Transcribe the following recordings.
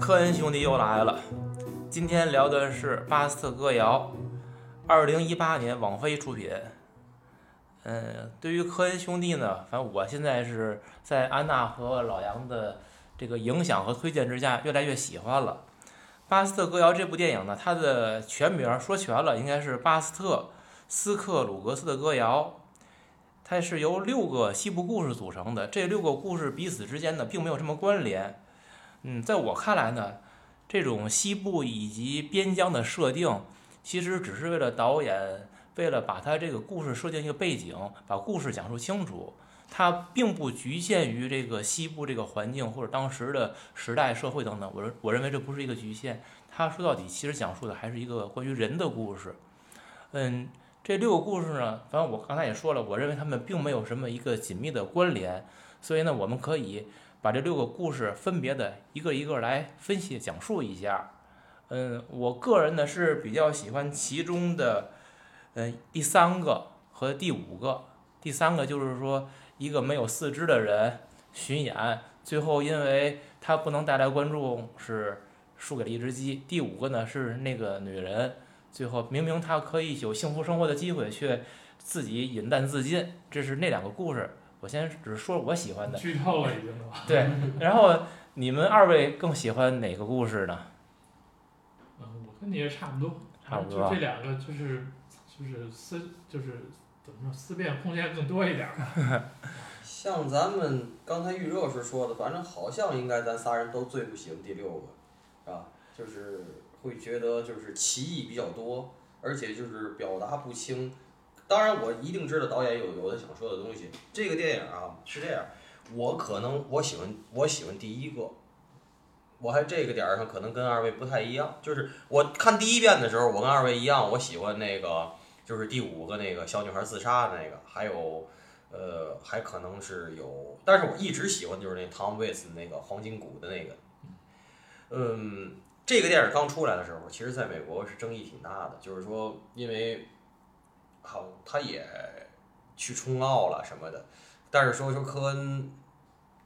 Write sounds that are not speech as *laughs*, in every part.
科恩兄弟又来了，今天聊的是《巴斯特歌谣》，二零一八年网飞出品。嗯，对于科恩兄弟呢，反正我现在是在安娜和老杨的这个影响和推荐之下，越来越喜欢了。《巴斯特歌谣》这部电影呢，它的全名说全了，应该是《巴斯特斯克鲁格斯的歌谣》。它是由六个西部故事组成的，这六个故事彼此之间呢，并没有什么关联。嗯，在我看来呢，这种西部以及边疆的设定，其实只是为了导演为了把它这个故事设定一个背景，把故事讲述清楚。它并不局限于这个西部这个环境或者当时的时代社会等等。我认我认为这不是一个局限，它说到底其实讲述的还是一个关于人的故事。嗯，这六个故事呢，反正我刚才也说了，我认为他们并没有什么一个紧密的关联，所以呢，我们可以。把这六个故事分别的一个一个来分析讲述一下。嗯，我个人呢是比较喜欢其中的，嗯，第三个和第五个。第三个就是说，一个没有四肢的人巡演，最后因为他不能带来观众，是输给了一只鸡。第五个呢是那个女人，最后明明他可以有幸福生活的机会，却自己饮弹自尽。这是那两个故事。我先只是说我喜欢的，剧透了已经对，然后你们二位更喜欢哪个故事呢？嗯，我跟你也差不多，差不多。就这两个就是就是思就是怎么说思辨空间更多一点儿。*laughs* 像咱们刚才预热时说的，反正好像应该咱仨人都最不喜欢第六个，是吧？就是会觉得就是歧义比较多，而且就是表达不清。当然，我一定知道导演有有的想说的东西。这个电影啊是这样，我可能我喜欢我喜欢第一个，我还这个点儿上可能跟二位不太一样。就是我看第一遍的时候，我跟二位一样，我喜欢那个就是第五个那个小女孩自杀的那个，还有呃还可能是有，但是我一直喜欢就是那 Tom Waits 那个黄金谷的那个。嗯，这个电影刚出来的时候，其实在美国是争议挺大的，就是说因为。好，他也去冲奥了什么的，但是说说科恩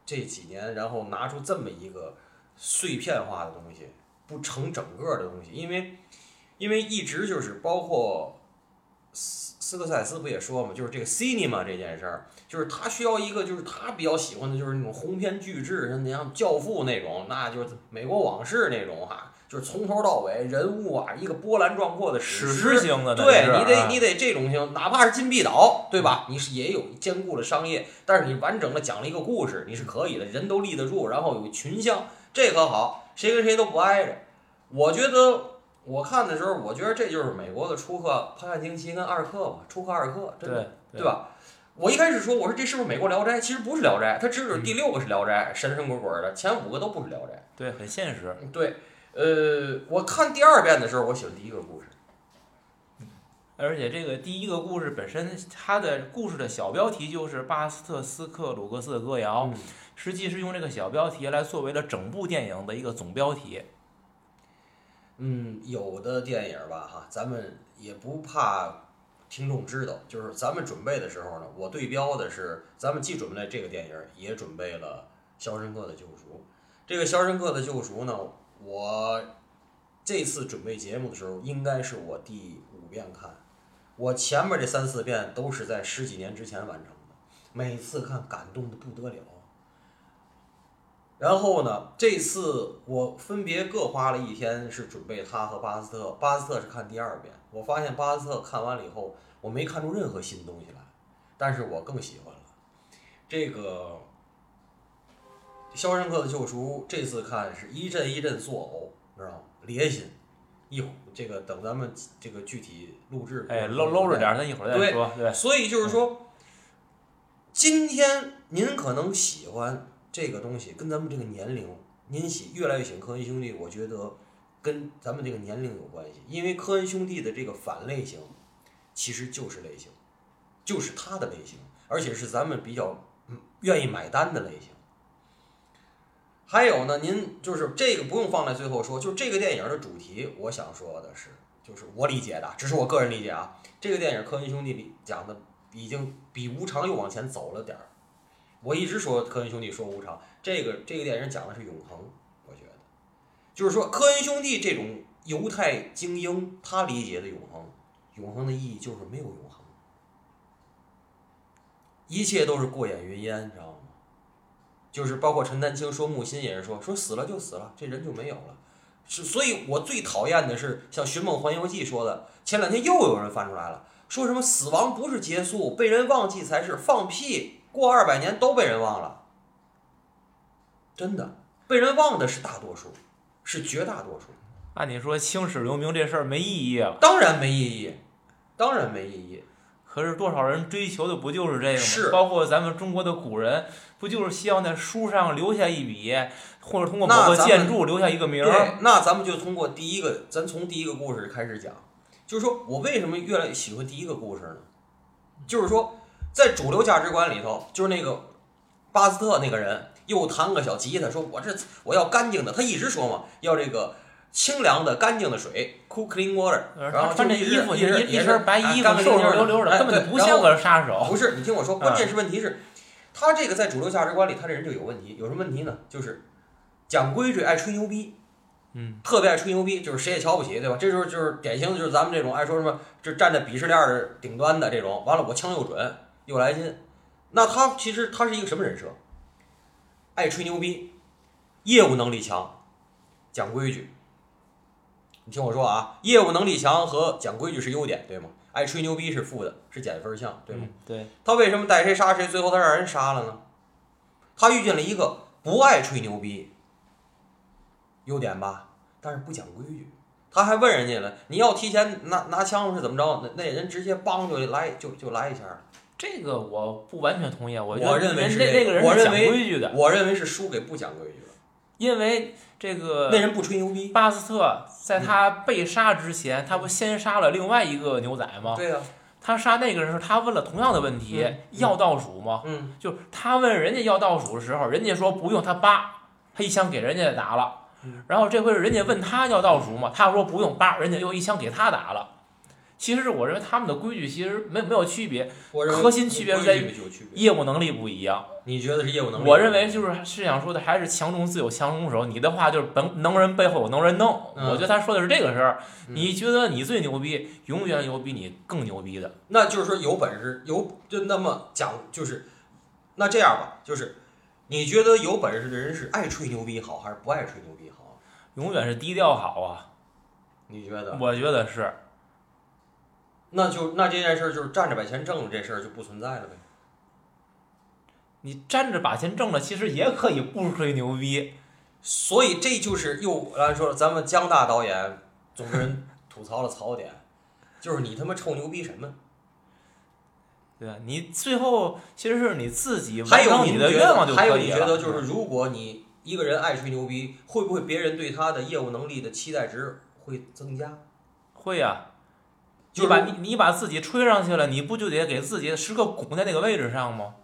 这几年，然后拿出这么一个碎片化的东西，不成整个的东西，因为因为一直就是包括斯斯科塞斯不也说嘛，就是这个 cinema 这件事儿，就是他需要一个就是他比较喜欢的就是那种鸿篇巨制，像你像教父那种，那就是美国往事那种哈。就是从头到尾人物啊，一个波澜壮阔的史诗型的，对你得你得这种型，哪怕是禁闭岛，对吧？你是也有兼顾了商业，但是你完整的讲了一个故事，你是可以的，人都立得住，然后有群像，这可好，谁跟谁都不挨着。我觉得我看的时候，我觉得这就是美国的初克《潘汉惊奇》跟二克吧，初克二克，真的，对吧？我一开始说我说这是不是美国《聊斋》？其实不是《聊斋》，它只有第六个是《聊斋》，神神鬼鬼的，前五个都不是《聊斋》。对，很现实。对。呃，我看第二遍的时候，我喜欢第一个故事，而且这个第一个故事本身，它的故事的小标题就是巴斯特斯克鲁格斯的歌谣，实际是用这个小标题来作为了整部电影的一个总标题。嗯，有的电影吧，哈，咱们也不怕听众知道，就是咱们准备的时候呢，我对标的是，咱们既准备了这个电影，也准备了《肖申克的救赎》。这个《肖申克的救赎》呢？我这次准备节目的时候，应该是我第五遍看。我前面这三四遍都是在十几年之前完成的，每次看感动的不得了。然后呢，这次我分别各花了一天是准备他和巴斯特。巴斯特是看第二遍，我发现巴斯特看完了以后，我没看出任何新东西来，但是我更喜欢了这个。《肖申克的救赎》这次看是一阵一阵作呕，知道吗？裂心，一会这个等咱们这个具体录制，哎，搂搂着点，咱一会儿再说。对，所以就是说，今天您可能喜欢这个东西，跟咱们这个年龄，您喜越来越喜欢科恩兄弟，我觉得跟咱们这个年龄有关系，因为科恩兄弟的这个反类型，其实就是类型，就是他的类型，而且是咱们比较愿意买单的类型。还有呢，您就是这个不用放在最后说，就这个电影的主题，我想说的是，就是我理解的，只是我个人理解啊。这个电影科恩兄弟里讲的已经比无常又往前走了点儿。我一直说科恩兄弟说无常，这个这个电影讲的是永恒，就是说科恩兄弟这种犹太精英，他理解的永恒，永恒的意义就是没有永恒，一切都是过眼云烟，你知道吗？就是包括陈丹青说木心也是说说死了就死了，这人就没有了。是，所以我最讨厌的是像《寻梦环游记》说的，前两天又有人翻出来了，说什么死亡不是结束，被人忘记才是，放屁！过二百年都被人忘了，真的，被人忘的是大多数，是绝大多数。按你说青史留名这事儿没意义啊，当然没意义，当然没意义。可是多少人追求的不就是这个吗？是包括咱们中国的古人，不就是希望在书上留下一笔，或者通过某个建筑留下一个名儿？对，那咱们就通过第一个，咱从第一个故事开始讲，就是说我为什么越来越喜欢第一个故事呢？就是说，在主流价值观里头，就是那个巴斯特那个人又弹个小吉他，说我这我要干净的，他一直说嘛，要这个清凉的、干净的水，cool clean water，然后穿这就一直衣服，一直一一身白衣服，瘦瘦溜溜的，哎根本不像个杀手。不是，你听我说，关键是问题是，他这个在主流价值观里，他这人就有问题。有什么问题呢？就是讲规矩，爱吹牛逼，嗯，特别爱吹牛逼，就是谁也瞧不起，对吧？这时候就是典型的，就是咱们这种爱说什么，就站在鄙视链的顶端的这种。完了，我枪又准又来劲，那他其实他是一个什么人设？爱吹牛逼，业务能力强，讲规矩。你听我说啊，业务能力强和讲规矩是优点，对吗？爱吹牛逼是负的，是减分项，对吗？嗯对，他为什么带谁杀谁，最后他让人杀了呢？他遇见了一个不爱吹牛逼，优点吧，但是不讲规矩。他还问人家了，你要提前拿拿枪是怎么着？那那人直接梆就来就就来一下了。这个我不完全同意。我我认为是那那个人是讲规矩的，我认为是输给不讲规矩的。因为这个那人不吹牛逼，巴斯特在他被杀之前，他不先杀了另外一个牛仔吗？对呀、他杀那个人时，他问了同样的问题，要倒数吗？嗯，就他问人家要倒数的时候，人家说不用，他叭，他一枪给人家打了嗯。然后这回人家问他要倒数吗？他说不用，叭，人家又一枪给他打了。其实我认为他们的规矩其实没没有区别，我认为核心区别在于。业务能力不一样。你觉得是业务能力？我认为就是是想说的，还是强中自有强中手。你的话就是能能人背后有能人弄。嗯我觉得他说的是这个事儿。嗯你觉得你最牛逼，永远有比你更牛逼的。那就是说有本事有就那么讲就是，那这样吧，就是你觉得有本事的人是爱吹牛逼好还是不爱吹牛逼好？永远是低调好啊，你觉得？我觉得是。那就那这件事儿就是站着把钱挣了，这事儿就不存在了呗。你站着把钱挣了，其实也可以不吹牛逼。所以这就是又来说了，咱们江大导演总跟人吐槽的槽点，就是你他妈臭牛逼什么？对啊？你最后其实是你自己还有完成你的愿望就有可以了。你觉得就是如果你一个人爱吹牛逼，会不会别人对他的业务能力的期待值会增加？会呀、就是你把你你把自己吹上去了，你不就得给自己时刻拱在那个位置上吗？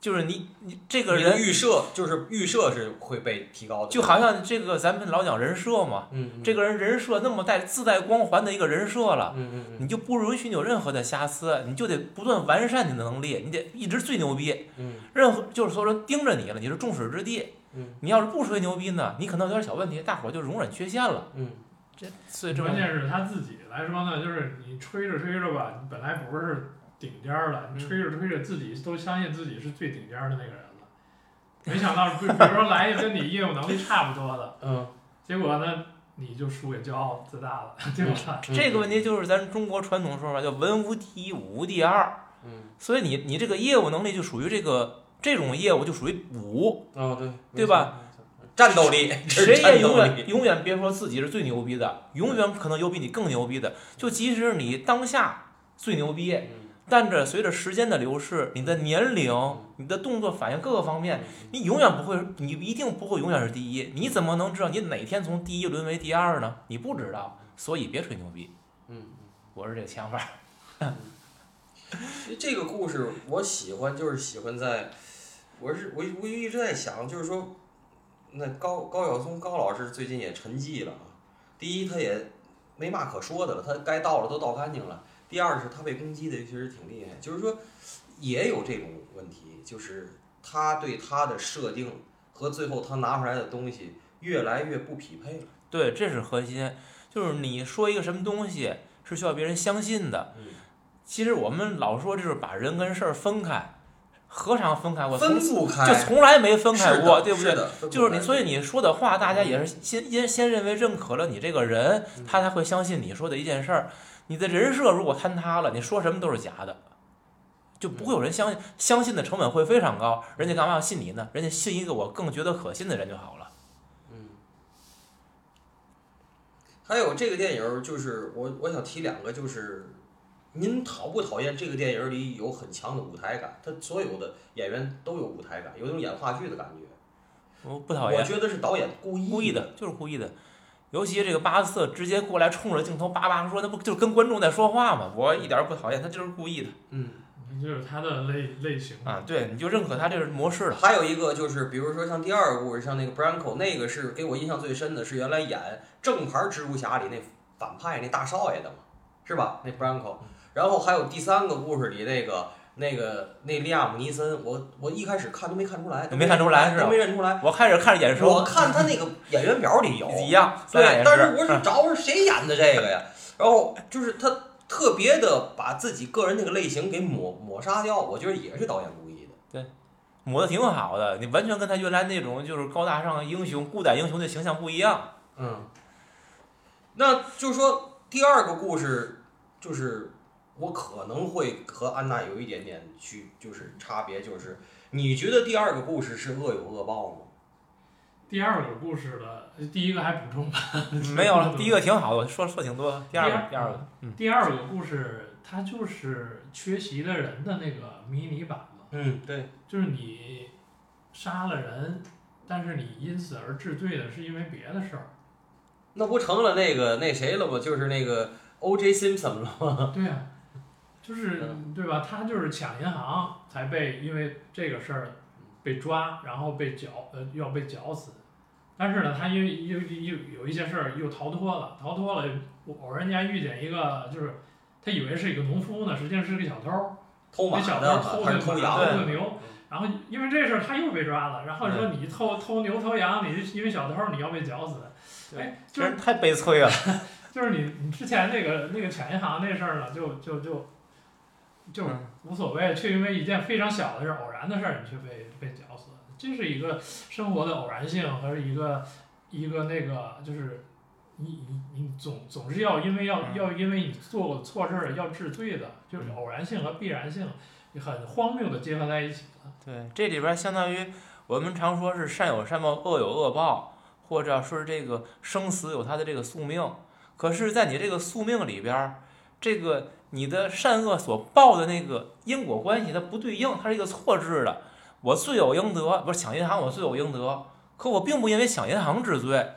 就是你你这个人预设就是预设是会被提高的，就好像这个咱们老讲人设嘛，嗯，嗯这个人人设那么带自带光环的一个人设了，嗯嗯嗯你就不允许你有任何的瑕疵，你就得不断完善你的能力，你得一直最牛逼。嗯任何就是说人盯着你了，你是众矢之的。嗯你要是不吹牛逼呢，你可能有点小问题，大伙儿就容忍缺陷了。嗯这所以关键是他自己来说呢，就是你吹着吹着吧，你本来不是顶尖儿了，你吹着吹着自己都相信自己是最顶尖儿的那个人了，没想到比比如说来一个跟你业务能力差不多的，*laughs* 嗯结果呢你就输给骄傲自大了，对吧？嗯这个问题就是咱中国传统说法叫文无第一，武无第二。嗯所以你你这个业务能力就属于这个这种业务就属于武，哦对对吧？战斗力，*laughs* 谁也永远力永远别说自己是最牛逼的，永远可能有比你更牛逼的。就即使你当下最牛逼，嗯但这随着时间的流逝，你的年龄、你的动作反应各个方面，嗯你永远不会，你一定不会永远是第一。你怎么能知道你哪天从第一沦为第二呢？你不知道，所以别吹牛逼。嗯。*laughs* 我是这个想法。这个故事我喜欢，就是喜欢在，我是我我一直在想，就是说，那高高晓松高老师最近也沉寂了啊。第一，他也没嘛可说的了，他该倒了都倒干净了。第二是他被攻击的其实挺厉害，就是说也有这种问题，就是他对他的设定和最后他拿出来的东西越来越不匹配了。对，这是核心，就是你说一个什么东西是需要别人相信的。嗯，其实我们老说就是把人跟事儿分开，何尝分开过？分不开，就从来没分开过，对不对？就是你，所以你说的话，大家也是先先先认为认可了你这个人，嗯他才会相信你说的一件事儿。你的人设如果坍塌了，你说什么都是假的，就不会有人相信，相信的成本会非常高。人家干嘛要信你呢？人家信一个我更觉得可信的人就好了。嗯，还有这个电影儿，就是我我想提两个，就是您讨不讨厌这个电影儿里有很强的舞台感？他所有的演员都有舞台感，有那种演话剧的感觉。我不讨厌，我觉得是导演故意故意的，就是故意的。尤其这个巴斯特直接过来冲着镜头叭叭说，那不就跟观众在说话吗？我一点儿不讨厌，他就是故意的嗯，就是他的类类型。啊！对，你就认可他这个模式了。还有一个就是，比如说像第二个故事，像那个 Branco，那个是给我印象最深的是原来演正牌蜘蛛侠里那反派那大少爷的嘛，是吧？那 Branco。然后还有第三个故事里那个那个那利亚姆尼森，我我一开始看都没看出来，都没看出来是吧都没认出来。我开始看着眼熟，我看他那个演员表里有 *laughs* 一样，对，但是我是找是谁演的这个呀？然后就是他特别的把自己个人那个类型给抹抹杀掉，我觉得也是导演故意的。对抹的挺好的，你完全跟他原来那种就是高大上英雄、孤胆英雄的形象不一样。嗯，那就是说第二个故事就是我可能会和安娜有一点点区，就是差别，就是你觉得第二个故事是恶有恶报吗？第二个故事的第一个还补充吧，*laughs* 没有了，第一个挺好的，我说说挺多。第二个，第第二二个，嗯，第二个故事它就是缺席的人的那个迷你版嘛，嗯，对，就是你杀了人，但是你因此而治罪的是因为别的事儿。那不成了那个那谁了吗？就是那个 O.J. Simpson 了吗？*laughs* 对呀、就是对吧？他就是抢银行才被因为这个事儿被抓，然后被绞呃要被绞死。但是呢，他因为又又有一些事儿又逃脱了，逃脱了，偶然间遇见一个就是他以为是一个农夫呢，实际上是个小偷儿，偷马那小的偷偷偷羊偷的？牛。然后因为这事儿他又被抓了，然后说你偷偷牛偷羊，你因为小偷你要被绞死。哎，就是太悲催了。*laughs* 就是你你之前那个那个抢银行那事儿呢，就就就就是无所谓，却因为一件非常小的事儿、偶然的事儿，你却被被绞死了。这是一个生活的偶然性和一个一个那个就是你你你总总是要因为要嗯要因为你做过错事儿要治罪的，就是偶然性和必然性很荒谬的结合在一起了。对，这里边相当于我们常说是善有善报，恶有恶报，或者说是这个生死有它的这个宿命。可是，在你这个宿命里边儿，这个你的善恶所报的那个因果关系它不对应，它是一个错置的。我罪有应得，不是抢银行我罪有应得，可我并不因为抢银行治罪，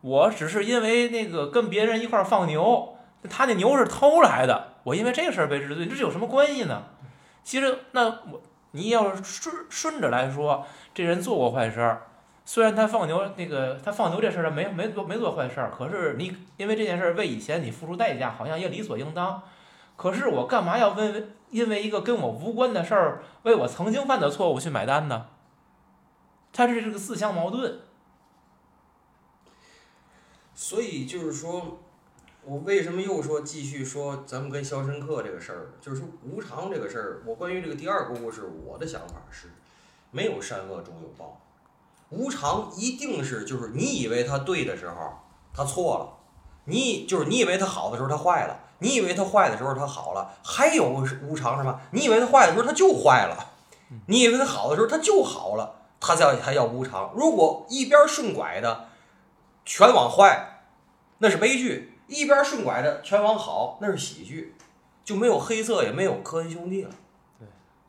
我只是因为那个跟别人一块儿放牛，他那牛是偷来的，我因为这个事儿被治罪，这有什么关系呢？其实那我你要是顺顺着来说，这人做过坏事儿，虽然他放牛那个他放牛这事儿没没做没做坏事儿，可是你因为这件事儿为以前你付出代价，好像也理所应当。可是我干嘛要为因为一个跟我无关的事儿，为我曾经犯的错误去买单呢？他是个自相矛盾。所以就是说，我为什么又说继续说咱们跟《肖申克》这个事儿？就是说无常这个事儿，我关于这个第二个故事，我的想法是，没有善恶终有报，无常一定是就是你以为他对的时候，他错了；你就是你以为他好的时候，他坏了；你以为它坏的时候，它好了。还有无常是吧？你以为它坏的时候，它就坏了；你以为它好的时候，它就好了。它叫它叫无常。如果一边顺拐的全往坏，那是悲剧；一边顺拐的全往好，那是喜剧，就没有黑色，也没有科恩兄弟了，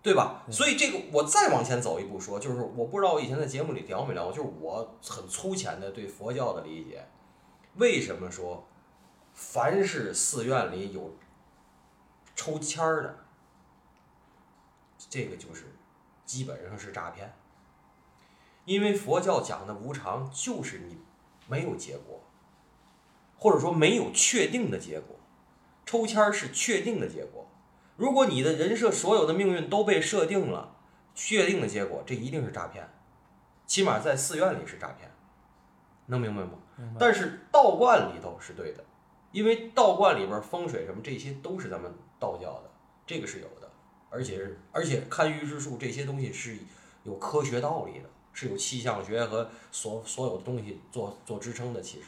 对对吧？所以这个我再往前走一步说，就是我不知道我以前在节目里聊没聊过，就是我很粗浅的对佛教的理解，为什么说凡是寺院里有抽签儿的，这个就是基本上是诈骗。因为佛教讲的无常，就是你没有结果，或者说没有确定的结果。抽签儿是确定的结果。如果你的人设所有的命运都被设定了，确定的结果，这一定是诈骗，起码在寺院里是诈骗，能明白吗？白但是道观里头是对的，因为道观里边风水什么这些都是咱们道教的，这个是有的，而且是而且看预知术这些东西是有科学道理的，是有气象学和所所有的东西做做支撑的。其实，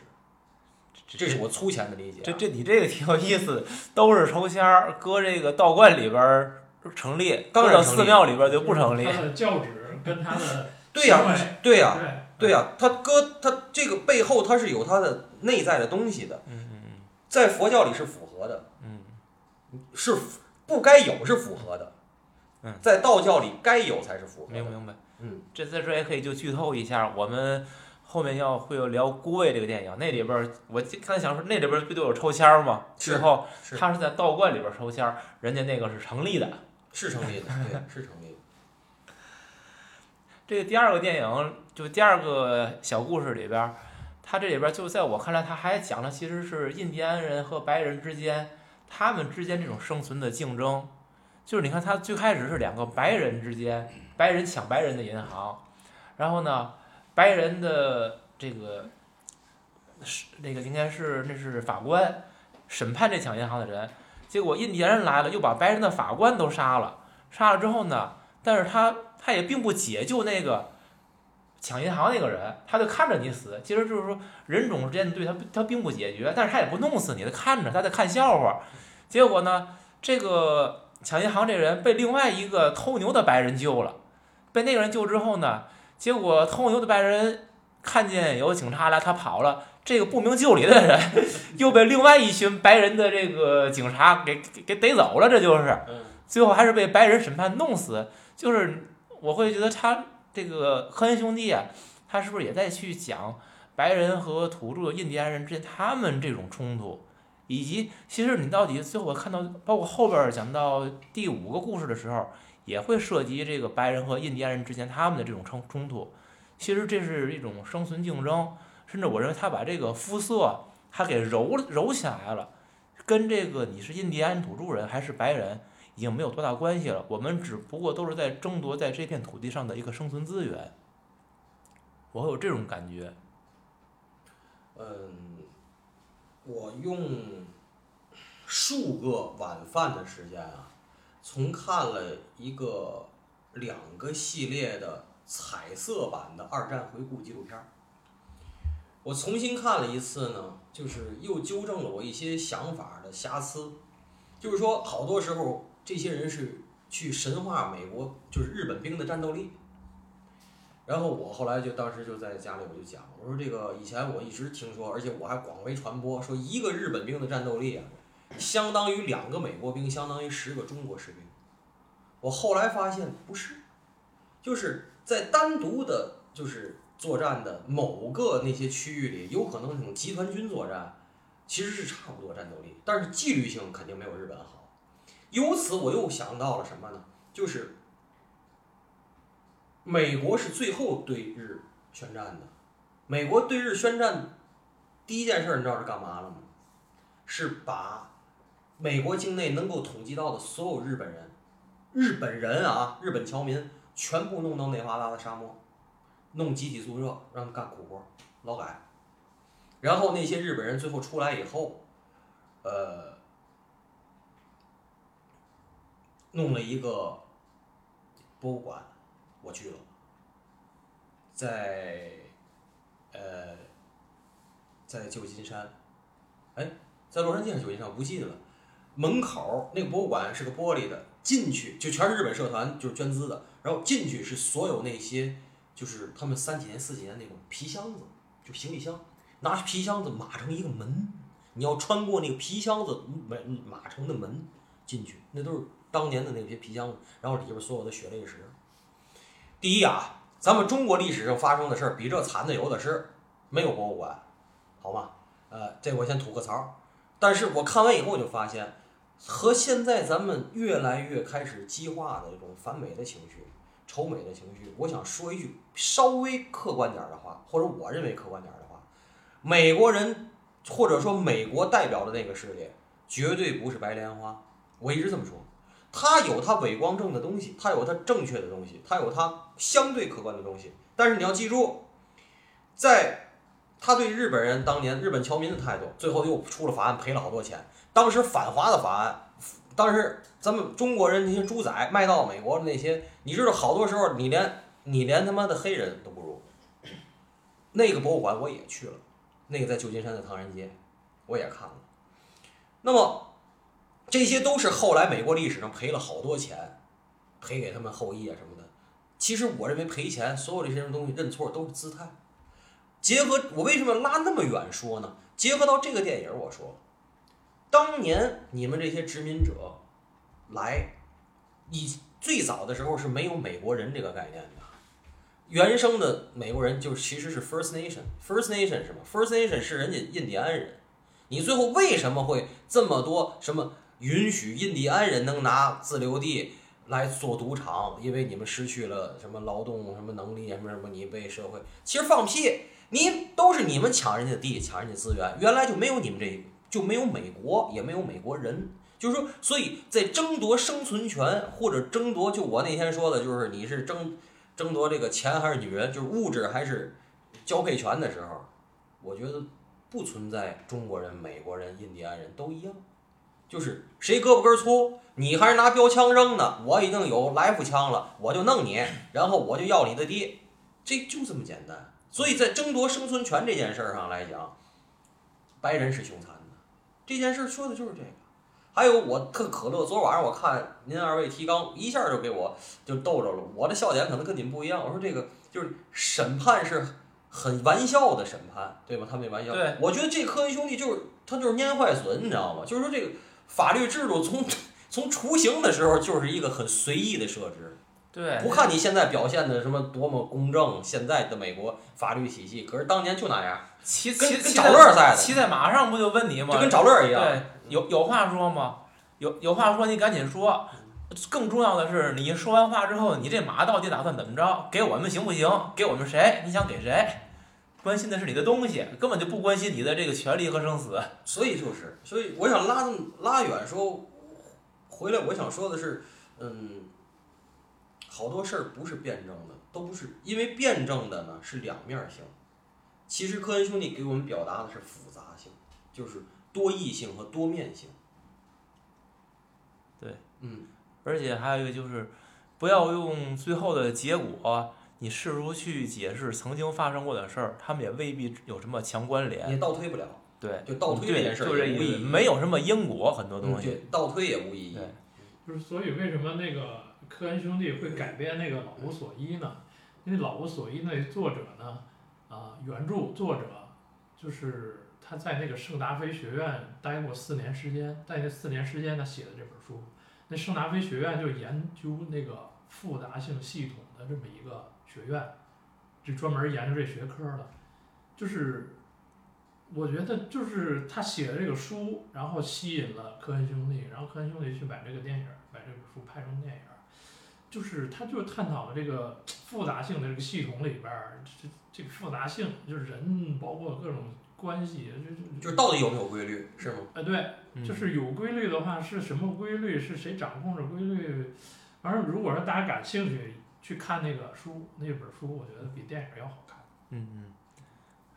这是我粗浅的理解啊、这这你这个挺有意思，都是抽签儿，搁这个道观里边儿成立，搁到当然寺庙里边儿就不成立。他的教旨跟他的 *laughs* 对呀、对呀、对对呀、他搁他这个背后他是有他的内在的东西的，在佛教里是符合的，嗯。是符不该有是符合的，嗯。在道教里该有才是符合嗯，明白，明白。嗯，这在这也可以就剧透一下，我们后面要会有聊《孤味》这个电影，那里边儿我刚才想说，那里边儿不都有抽签儿吗？是最后他是在道观里边儿抽签儿，人家那个是成立的。是成立的，对，是成立的，*laughs* 这个第二个电影，就第二个小故事里边他，这里边就在我看来，他还讲了其实是印第安人和白人之间，他们之间这种生存的竞争。就是你看，他最开始是两个白人之间，白人抢白人的银行，然后呢，白人的这个是那个应该是那是法官审判这抢银行的人，结果印第安人来了，又把白人的法官都杀了，杀了之后呢，但是他他也并不解救那个抢银行那个人，他就看着你死。其实就是说人种之间的对他他并不解决，但是他也不弄死你，他看着他在看笑话。结果呢，这个抢银行这人被另外一个偷牛的白人救了，被那个人救之后呢，结果偷牛的白人看见有警察来，他跑了。这个不明就里的人 *laughs* 又被另外一群白人的这个警察给给给逮走了，这就是。嗯，最后还是被白人审判弄死。就是我会觉得他这个科恩兄弟啊，他是不是也在去讲白人和土著印第安人之间他们这种冲突，以及其实你到底最后我看到，包括后边讲到第五个故事的时候，也会涉及这个白人和印第安人之间他们的这种冲冲突。其实这是一种生存竞争，甚至我认为他把这个肤色他给揉揉起来了，跟这个你是印第安土著人还是白人。已经没有多大关系了。我们只不过都是在争夺在这片土地上的一个生存资源。我有这种感觉。嗯，我用数个晚饭的时间啊，从看了一个两个系列的彩色版的二战回顾纪录片儿，我重新看了一次呢，就是又纠正了我一些想法的瑕疵，就是说好多时候这些人是去神化美国，就是日本兵的战斗力。然后我后来就当时就在家里我就讲，我说这个以前我一直听说，而且我还广为传播，说一个日本兵的战斗力啊，相当于两个美国兵，相当于十个中国士兵。我后来发现不是，就是在单独的，就是作战的某个那些区域里，有可能那种集团军作战其实是差不多战斗力，但是纪律性肯定没有日本好。由此我又想到了什么呢？就是美国是最后对日宣战的。美国对日宣战第一件事，你知道是干嘛了吗？是把美国境内能够统计到的所有日本人，日本人啊，日本侨民全部弄到内华达的沙漠，弄集体宿舍，让他干苦活，劳改。然后那些日本人最后出来以后，呃，弄了一个博物馆，我去了，在呃，在旧金山，哎，在洛杉矶还是旧金山，我不记得了。门口那个博物馆是个玻璃的，进去就全是日本社团，就是捐资的。然后进去是所有那些就是他们三几年、四几年那种皮箱子，就行李箱，拿着皮箱子码成一个门，你要穿过那个皮箱子码码成的门进去，那都是当年的那些皮箱子，然后里边所有的血泪史。第一啊，咱们中国历史上发生的事儿比这惨的有的是，没有博物馆，好吗？呃，这我先吐个槽。但是我看完以后我就发现，和现在咱们越来越开始激化的这种反美的情绪、仇美的情绪，我想说一句稍微客观点的话，或者我认为客观点的话，美国人或者说美国代表的那个势力，绝对不是白莲花。我一直这么说，它有它伪光正的东西，它有它正确的东西，它有它相对客观的东西。但是你要记住，在他对日本人当年日本侨民的态度，最后又出了法案赔了好多钱。当时反华的法案，当时咱们中国人那些猪仔卖到美国的那些，你知道好多时候你连你连他妈的黑人都不如。那个博物馆我也去了，那个在旧金山的唐人街，我也看了。那么这些都是后来美国历史上赔了好多钱，赔给他们后裔啊什么的。其实我认为赔钱，所有这些东西认错都是姿态。结合我为什么拉那么远说呢？结合到这个电影，我说，当年你们这些殖民者来，以最早的时候是没有美国人这个概念的。原生的美国人就其实是 First Nation，First Nation 是什么？First Nation 是人家印第安人。你最后为什么会这么多什么允许印第安人能拿自留地来做赌场？因为你们失去了什么劳动什么能力什么什么，你被社会其实放屁，你都是你们抢人家地，抢人家资源，原来就没有你们这就没有美国，也没有美国人。就是说，所以在争夺生存权或者争夺，就我那天说的，就是你是争。争夺这个钱还是女人，就是物质还是交配权的时候，我觉得不存在中国人、美国人、印第安人都一样，就是谁胳膊根粗，你还是拿标枪扔呢，我已经有来福枪了，我就弄你，然后我就要你的爹，这就这么简单。所以在争夺生存权这件事儿上来讲，白人是凶残的，这件事说的就是这个。还有我特可乐，昨晚上我看您二位提纲，一下就给我就逗着了。我的笑点可能跟你们不一样。我说这个就是审判是很玩笑的审判，对吗？他没玩笑。对，我觉得这科恩兄弟就是他就是蔫坏损，你知道吗？就是说这个法律制度从 *laughs* 从雏形的时候就是一个很随意的设置。对，不看你现在表现的什么多么公正，现在的美国法律体系，可是当年就那样，骑跟骑跟找乐似的，骑在马上不就问你吗？就跟找乐一样。对，有有话说吗？有有话说你赶紧说。更重要的是，你说完话之后，你这马到底打算怎么着？给我们行不行？给我们谁？你想给谁？关心的是你的东西，根本就不关心你的这个权利和生死。所以就是，所以我想拉这么拉远说，回来我想说的是，嗯。好多事儿不是辩证的，都不是，因为辩证的呢是两面性。其实科恩兄弟给我们表达的是复杂性，就是多异性和多面性。对，嗯，而且还有一个就是，不要用最后的结果，你试图去解释曾经发生过的事儿，他们也未必有什么强关联。也倒推不了。对，就倒推这件事儿也无意义，没有什么因果，很多东西。倒推也无意义。对，就是所以为什么那个？科恩兄弟会改编那个《老无所依》呢？因为《老无所依》那作者呢，啊，原著作者就是他在那个圣达菲学院待过四年时间，在那四年时间他写的这本书。那圣达菲学院就研究那个复杂性系统的这么一个学院，就专门研究这学科的。就是我觉得就是他写的这个书，然后吸引了科恩兄弟，然后科恩兄弟去买这个电影，把这本书拍成电影。就是他就是探讨的这个复杂性的这个系统里边儿，这这个复杂性就是人包括各种关系，就就就是到底有没有规律，是吗？哎，对，就是有规律的话是什么规律？是谁掌控着规律？反正如果说大家感兴趣去看那个书，那本书我觉得比电影要好看。嗯嗯。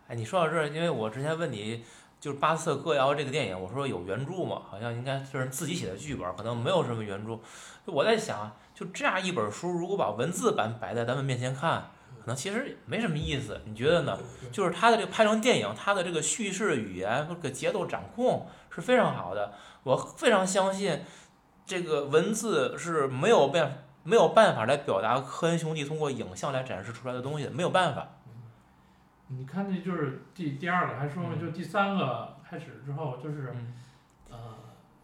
哎，你说到这儿，因为我之前问你，就是巴斯特歌谣这个电影，我说有原著吗？好像应该就是自己写的剧本，可能没有什么原著。我在想。就这样一本书，如果把文字版摆在咱们面前看，可能其实没什么意思。你觉得呢？就是它的这个拍成电影，它的这个叙事语言和这个节奏掌控是非常好的。我非常相信，这个文字是没有办没有办法来表达科恩兄弟通过影像来展示出来的东西，没有办法。你看，那就是第第二个，还说嘛，就第三个开始之后，就是呃，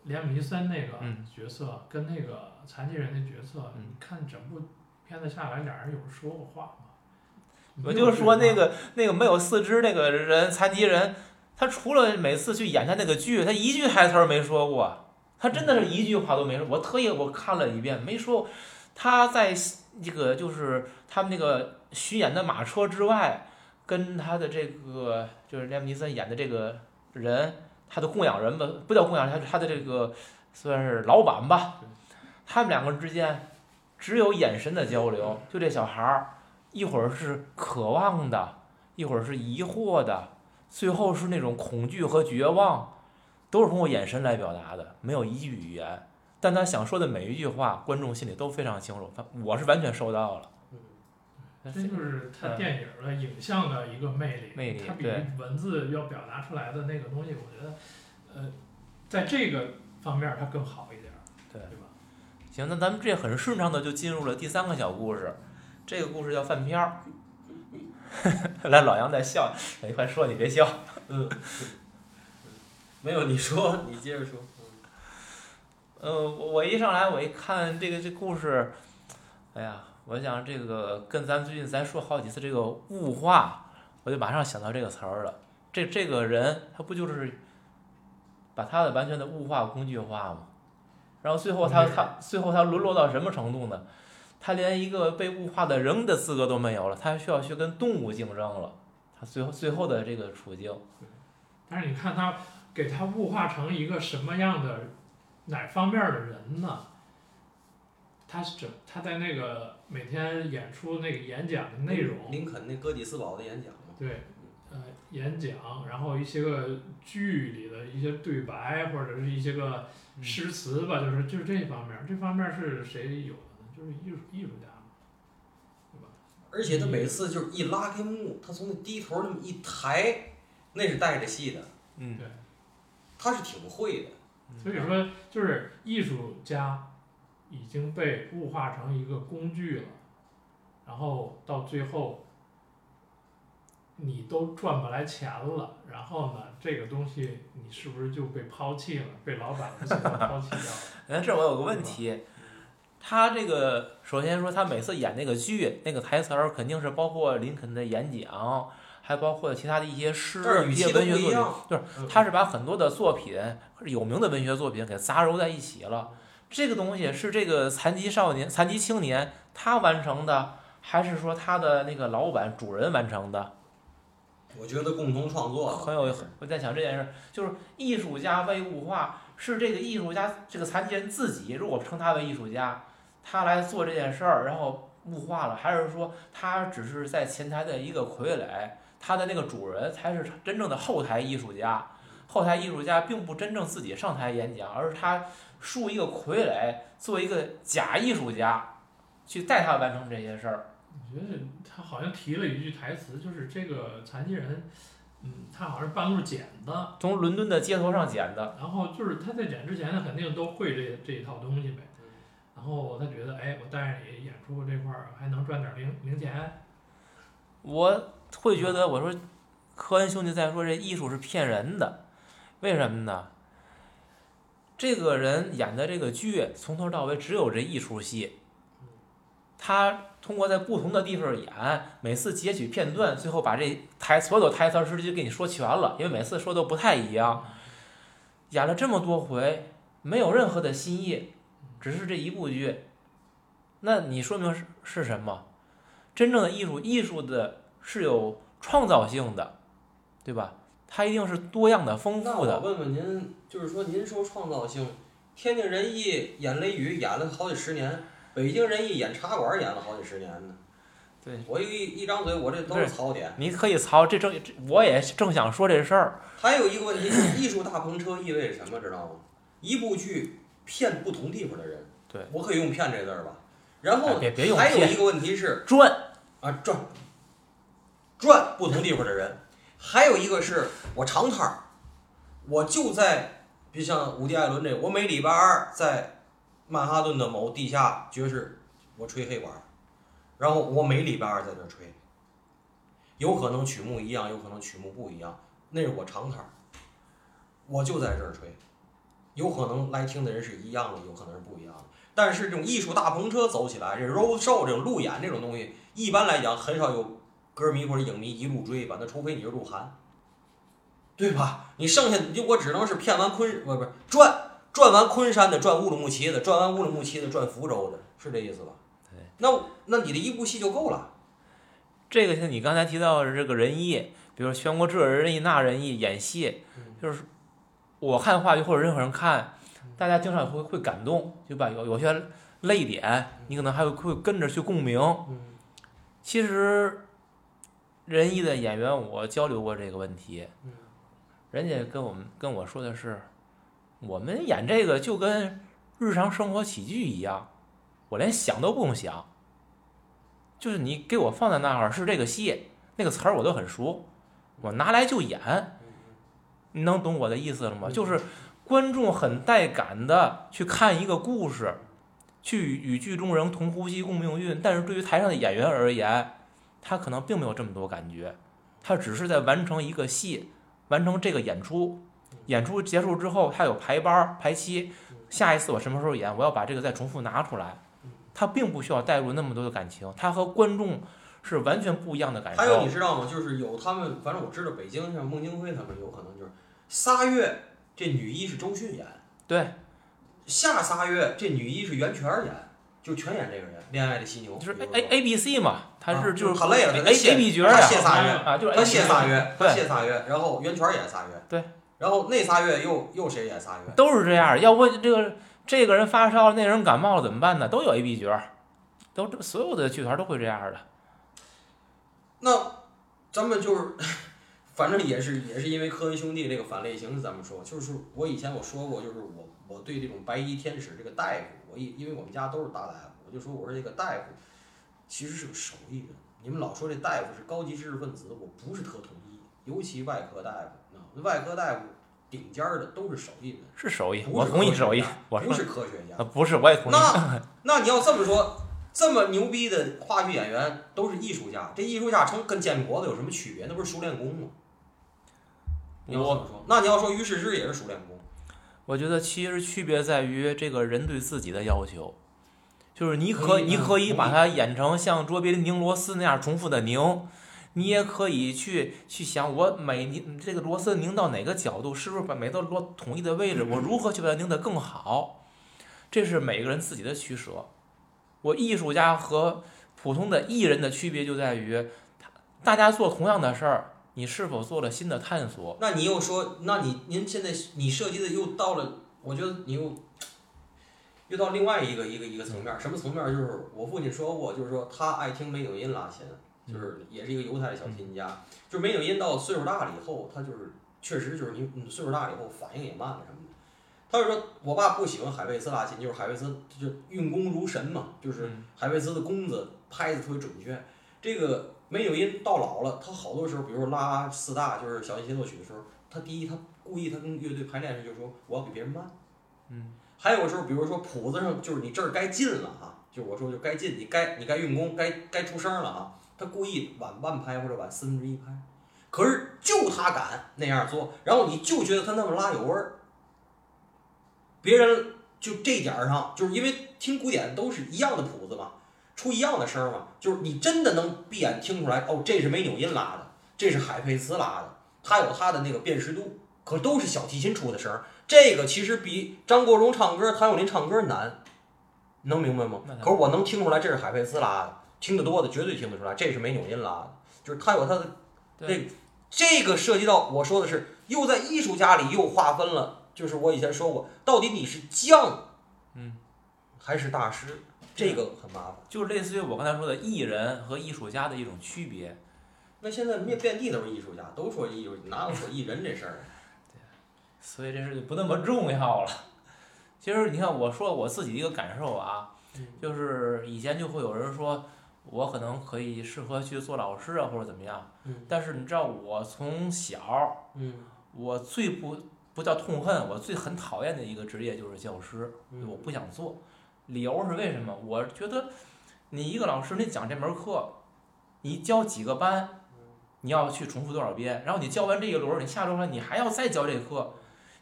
连姆尼森那个角色跟那个。残疾人的角色，你看整部片子下来，俩人有说过话吗？我就说那个那个没有四肢那个人，残疾人，他除了每次去演他那个剧，他一句台词儿没说过，他真的是一句话都没说。我特意我看了一遍，没说。他在这个就是他们那个巡演的马车之外，跟他的这个就是连姆尼森演的这个人他的供养人吧，不叫供养，他他的这个算是老板吧。他们两个人之间只有眼神的交流，就这小孩儿一会儿是渴望的，一会儿是疑惑的，最后是那种恐惧和绝望，都是通过眼神来表达的，没有一句语言。但他想说的每一句话，观众心里都非常清楚，他我是完全收到了。这就是他电影的影像的一个魅力，魅力他比文字要表达出来的那个东西，我觉得，呃，在这个方面他更好一点儿，对对吧？行，那咱们这很顺畅的就进入了第三个小故事，这个故事叫饭票儿。*laughs* 来，老杨在笑，哎快说，你别笑。嗯，*laughs* 没有你说，你接着说。呃，我我一上来我一看这个这故事，哎呀，我想这个跟咱最近咱说好几次这个物化，我就马上想到这个词儿了。这这个人他不就是把他的完全的物化工具化吗？然后最后他他最后他沦落到什么程度呢？他连一个被物化的人的资格都没有了，他还需要去跟动物竞争了。他最后最后的这个处境，但是你看他给他物化成一个什么样的哪方面的人呢？他是整他在那个每天演出那个演讲的内容，林肯那哥底斯堡的演讲嘛，对，呃，演讲，然后一些个剧里的一些对白，或者是一些个诗词吧，就是就是这方面，这方面是谁有的呢？就是艺术艺术家嘛，对吧？而且他每次就是一拉开幕，他从那低头那么一抬，那是带着戏的，嗯对他是挺会的。所以说，就是艺术家已经被物化成一个工具了，然后到最后，你都赚不来钱了，然后呢，这个东西你是不是就被抛弃了？被老板抛弃掉了？*laughs* 哎，这我有个问题，他这个首先说他每次演那个剧，那个台词儿肯定是包括林肯的演讲，还包括其他的一些诗、语一些文学作品。就是嗯他是把很多的作品有名的文学作品给杂糅在一起了。这个东西是这个残疾少年、残疾青年他完成的，还是说他的那个老板主人完成的？我觉得共同创作很有，我在想这件事儿，就是艺术家被物化，是这个艺术家这个残疾人自己，如果称他为艺术家，他来做这件事儿，然后物化了，还是说他只是在前台的一个傀儡，他的那个主人才是真正的后台艺术家？后台艺术家并不真正自己上台演讲，而是他树一个傀儡，做一个假艺术家，去带他完成这些事儿。我觉得他好像提了一句台词，就是这个残疾人，嗯，他好像是半路捡的，从伦敦的街头上捡的，然后就是他在捡之前，他肯定都会这这一套东西呗。然后他觉得，哎，我带着你演出这块儿还能赚点零零钱，我会觉得，我说科恩兄弟在说这艺术是骗人的，为什么呢？这个人演的这个剧从头到尾只有这一出戏，他通过在不同的地方演，每次截取片段，最后把这台所有台词直接给你说全了，因为每次说都不太一样。演了这么多回，没有任何的新意，只是这一部剧，那你说明是是什么？真正的艺术，艺术的是有创造性的，对吧？它一定是多样的、丰那我富的。问问您，就是说您说创造性，天津人艺演雷雨演了好几十年，北京人艺演茶馆演了好几十年呢。对，我一一张嘴，我这都是槽点。你可以槽这正，这我也正想说这事儿。还有一个问题，艺术大篷车意味着什么？知道吗？一部剧骗不同地方的人。对，我可以用“骗”这字儿吧？然后还有一个问题是赚，啊，赚转不同地方的人，还有一个是我长摊儿，我就在，比如像伍迪·艾伦这，我每礼拜二在曼哈顿的某地下爵士，我吹黑管，然后我每礼拜二在这吹，有可能曲目一样，有可能曲目不一样，那是我长摊儿，我就在这儿吹，有可能来听的人是一样的，有可能是不一样的。但是这种艺术大篷车走起来，这 road show 这种路演这种东西，一般来讲很少有歌迷或者影迷一路追吧，那除非你是鹿晗，对吧？你剩下你就我只能是骗完昆不不是转转完昆山的，转乌鲁木齐的，转完乌鲁木齐的，转福州的，是这意思吧？对。那那你的一部戏就够了。这个像你刚才提到的这个仁义，比如全国这仁义那仁义演戏，嗯就是我看话剧或者任何人看，大家经常会会感动，对吧？有有些泪点，你可能还会会跟着去共鸣。嗯其实，仁义的演员我交流过这个问题，嗯。人家跟我们跟我说的是，我们演这个就跟日常生活喜剧一样，我连想都不用想，就是你给我放在那儿是这个戏，那个词儿我都很熟，我拿来就演，你能懂我的意思了吗？嗯。就是观众很带感的去看一个故事，去与剧中人同呼吸共命运，但是对于台上的演员而言，他可能并没有这么多感觉，他只是在完成一个戏，完成这个演出。演出结束之后，他有排班儿排期，下一次我什么时候演，我要把这个再重复拿出来。他并不需要带入那么多的感情，他和观众是完全不一样的感受。还有你知道吗？就是有他们，反正我知道北京像孟京辉他们有可能就是仨月这女一是周迅演，对，下仨月这女一是袁泉演，就全演这个人，恋爱的犀牛，就是比如 A 说 A B C 嘛，他是啊就是他累了，A A B 角他呀歇仨月，啊，就是他 B 仨月，他对歇仨月，然后袁泉儿演仨月，对，然后那仨月又又谁演仨月？都是这样。要不这个这个人发烧了，那人感冒了怎么办呢？都有 A B 角，都这所有的剧团都会这样的。那咱们就是，*laughs* 反正也是也是因为科恩兄弟这个反类型，咱们说，就是我以前我说过，就是我我对这种白衣天使这个大夫，我因因为我们家都是大大夫，我就说我是这个大夫其实是个手艺人。你们老说这大夫是高级知识分子，我不是特同意，尤其外科大夫，那外科大夫顶尖儿的都是手艺人，是手艺，我同意手艺家，我不是科学家。啊不是，我也同意。*laughs* 那那你要这么说，这么牛逼的话剧演员都是艺术家，这艺术家成跟煎饼果子有什么区别？那不是熟练工吗？你要这我么说，那你要说于世之也是熟练工，我觉得其实区别在于这个人对自己的要求，就是你可嗯你可以把它演成像卓别林拧螺丝那样重复的拧，你也可以去去想我每拧这个螺丝拧到哪个角度，是不是把每个螺统一的位置，我如何去把它拧得更好，这是每个人自己的取舍。我艺术家和普通的艺人的区别就在于，他大家做同样的事儿，你是否做了新的探索？那你又说，那你您现在你设计的又到了，我觉得你又又到另外一个一个一个层面，什么层面？就是我父亲说过，就是说他爱听梅纽因拉琴，就是也是一个犹太的小提琴家，就是梅纽因到岁数大了以后，他就是确实就是你你岁数大了以后反应也慢了什么的。他就说，我爸不喜欢海贝斯拉琴，就是海贝斯就是运功如神嘛，就是海贝斯的弓子拍子特别准确。这个梅纽因到老了，他好多时候，比如说拉四大就是小提协奏曲的时候，他第一他故意他跟乐队排练时就说我要比别人慢。嗯。还有时候，比如说谱子上就是你这儿该进了啊，就我说就该进，你该你该运功，该该出声了啊，他故意晚半拍或者晚四分之一拍，可是就他敢那样做，然后你就觉得他那么拉有味儿。别人就这点儿上，就是因为听古典都是一样的谱子嘛，出一样的声嘛，就是你真的能闭眼听出来，哦，这是梅纽因拉的，这是海佩斯拉的，它有它的那个辨识度，可都是小提琴出的声儿。这个其实比张国荣唱歌、谭咏麟唱歌难，能明白吗可是我能听出来这是海佩斯拉的，听得多的绝对听得出来这是梅纽因拉的，就是他有他的对这个涉及到我说的是，又在艺术家里又划分了，就是我以前说过，到底你是匠，嗯，还是大师，这个很麻烦。就是类似于我刚才说的艺人和艺术家的一种区别。那现在遍遍地都是艺术家，都说艺术，哪有说艺人这事儿？所以这事就不那么重要了。*laughs* 其实你看，我说我自己一个感受啊，就是以前就会有人说我可能可以适合去做老师啊，或者怎么样。嗯但是你知道，我从小嗯我最不不叫痛恨，我最很讨厌的一个职业就是教师，嗯我不想做。理由是为什么？我觉得你一个老师，你讲这门课，你教几个班，你要去重复多少遍，然后你教完这一轮儿，你下周来你还要再教这课，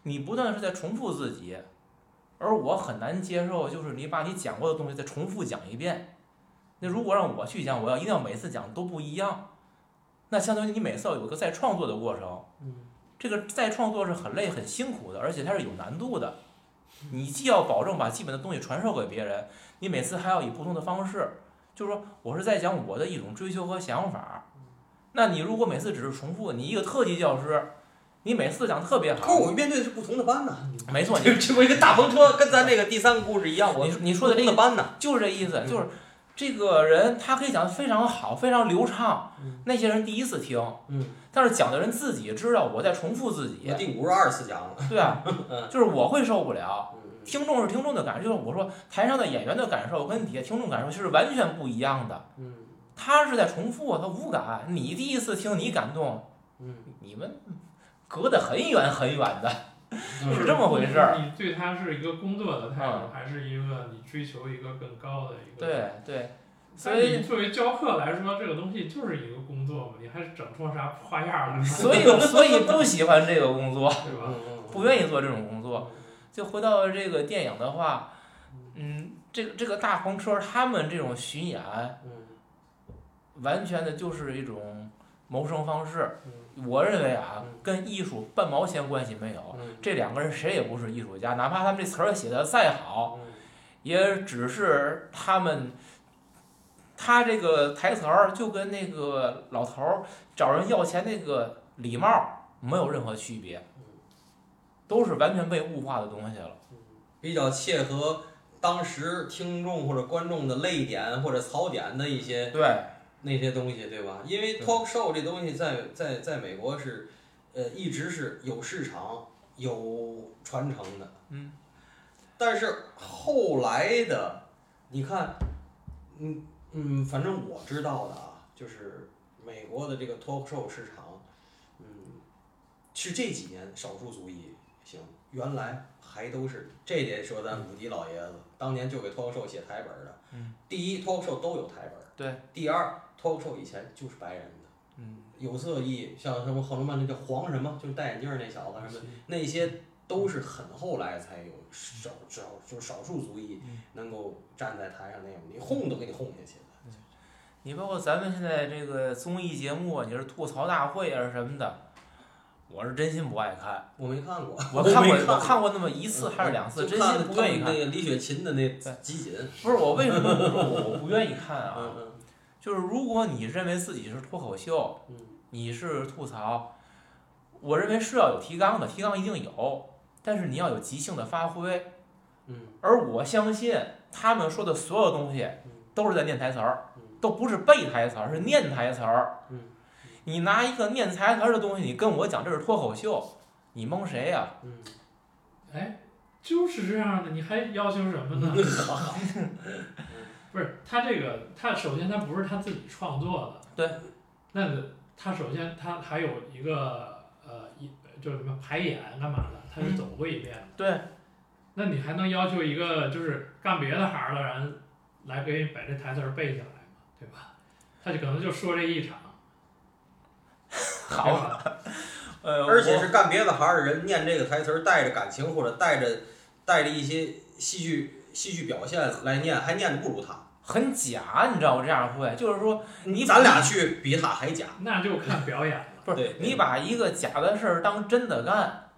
你不断的是在重复自己，而我很难接受，就是你把你讲过的东西再重复讲一遍。那如果让我去讲，我要一定要每次讲都不一样，那相当于你每次要有个再创作的过程。嗯这个再创作是很累很辛苦的，而且它是有难度的。你既要保证把基本的东西传授给别人，你每次还要以不同的方式，就是说我是在讲我的一种追求和想法。那你如果每次只是重复，你一个特级教师，你每次讲特别好。可是，我们面对的是不同的班呢，没错，*laughs* 你这这不一个大篷车，跟咱这个第三个故事一样，我你你说的这个班呢，就是这意思，嗯。就是这个人他可以讲的非常好，非常流畅嗯，那些人第一次听，嗯，但是讲的人自己知道我在重复自己。我，第五十二次讲了，对啊，嗯 *laughs* 就是我会受不了。嗯。听众是听众的感受，就是我说台上的演员的感受跟底下听众感受是完全不一样的。嗯。他是在重复，他无感。你第一次听你感动，嗯，你们隔得很远很远的。嗯是这么回事儿你对他是一个工作的态度嗯，还是一个你追求一个更高的一个？。对对，所以作为教课来说，这个东西就是一个工作嘛，你还整出啥花样来？*laughs* 所以所以不喜欢这个工作，对吧？嗯不愿意做这种工作。就回到这个电影的话，嗯，这个这个大篷车他们这种巡演，嗯完全的就是一种谋生方式。嗯我认为啊嗯，跟艺术半毛钱关系没有。嗯这两个人谁也不是艺术家，哪怕他们这词儿写的再好，嗯也只是他们，他这个台词儿就跟那个老头儿找人要钱那个礼貌没有任何区别，都是完全被物化的东西了。比较切合当时听众或者观众的泪点或者槽点的一些对，那些东西，对吧？因为 talk show 这东西在在在美国是，呃，一直是有市场、有传承的。嗯。但是后来的，你看，嗯嗯，反正我知道的啊，就是美国的这个 talk show 市场，嗯，是这几年少数族裔行，原来还都是这得说咱武迪老爷子当年就给 talk show 写台本儿的。嗯。第一，talk show 都有台本儿。对。第二，talk show 以前就是白人的，嗯，有色裔，像什么后来嘛那叫黄什么，就是戴眼镜儿那小子什么，那些都是很后来才有少少就是少数族裔嗯能够站在台上那样，你轰都给你轰下去了。你包括咱们现在这个综艺节目啊，你是吐槽大会啊什么的，我是真心不爱看。我没看过，我看过，没我看过那么一次还是两次，真心不愿意看。那个李雪琴的那集锦，不是我为什么说我不愿意看啊？就是如果你认为自己是脱口秀，嗯你是吐槽，我认为是要有提纲的，提纲一定有，但是你要有即兴的发挥。嗯而我相信他们说的所有东西嗯都是在念台词儿嗯，都不是背台词儿，是念台词儿。嗯你拿一个念台词儿的东西，你跟我讲这是脱口秀，你蒙谁呀、嗯，哎，就是这样的，你还要求什么呢？*laughs* 不是他这个，他首先他不是他自己创作的，对，那他首先他还有一个呃一就是什么排演干嘛的，他是走过一遍的。对，那你还能要求一个就是干别的行的人来给你把这台词儿背下来吗？对吧？他就可能就说这一场，*laughs* 好？呃，*laughs* 而且是干别的行的人念这个台词儿，带着感情或者带着带着一些戏剧戏剧表现来念，还念的不如他。很假，你知道我这样会，就是说你咱俩去比他还假。那就看表演了。不对是你把一个假的事儿当真的干，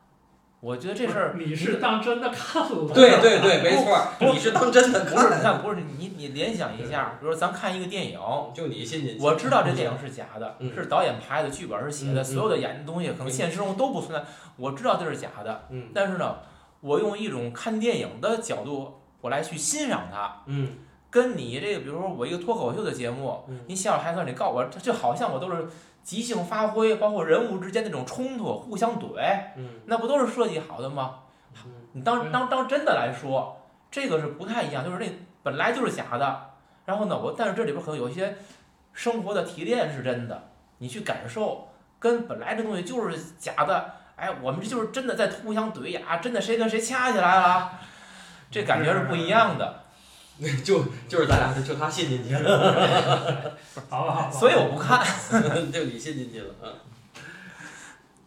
我觉得这事儿你是当真的看了。对对对，没错儿，你是当真的不是，不是你你联想一下，比如说咱看一个电影，就你信进去。我知道这电影是假的，嗯是导演拍的，剧本是写的，所有的演的东西可能嗯现实中都不存在，我知道这是假的，嗯但是呢，我用一种看电影的角度，我来去欣赏它，嗯。跟你这个，比如说我一个脱口秀的节目，嗯。你笑台词儿，你告我，这就好像我都是即兴发挥，包括人物之间那种冲突，互相怼，嗯。那不都是设计好的吗？嗯？你当当当真的来说，这个是不太一样，就是那本来就是假的，然后呢，我但是这里边可能有一些生活的提炼是真的，你去感受，跟本来这东西就是假的，哎，我们这就是真的在互相怼呀，真的谁跟谁掐起来了，这感觉是不一样的，*laughs* 就就是咱俩就他信进去了，*laughs* 好吧，好吧。所以我不看。*laughs* 就你信进去了，嗯。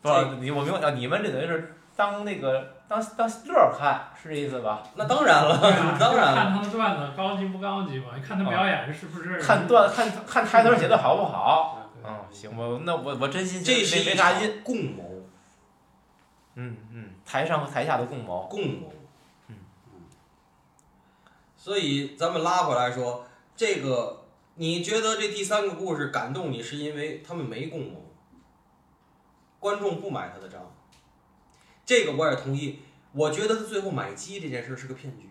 不是你我明白，你们这等于是当那个当当乐儿看，是这意思吧？那当然了，啊当然了。看他的段子高级不高级嘛？你看他表演是不是？看段看看台词儿写的好不好？嗯，行吧，那我我真心这是没啥劲。共谋，嗯嗯，台上和台下的共谋。共谋。嗯所以咱们拉回来说，这个你觉得这第三个故事感动你，是因为他们没共谋，观众不买他的账，这个我也同意。我觉得他最后买鸡这件事是个骗局。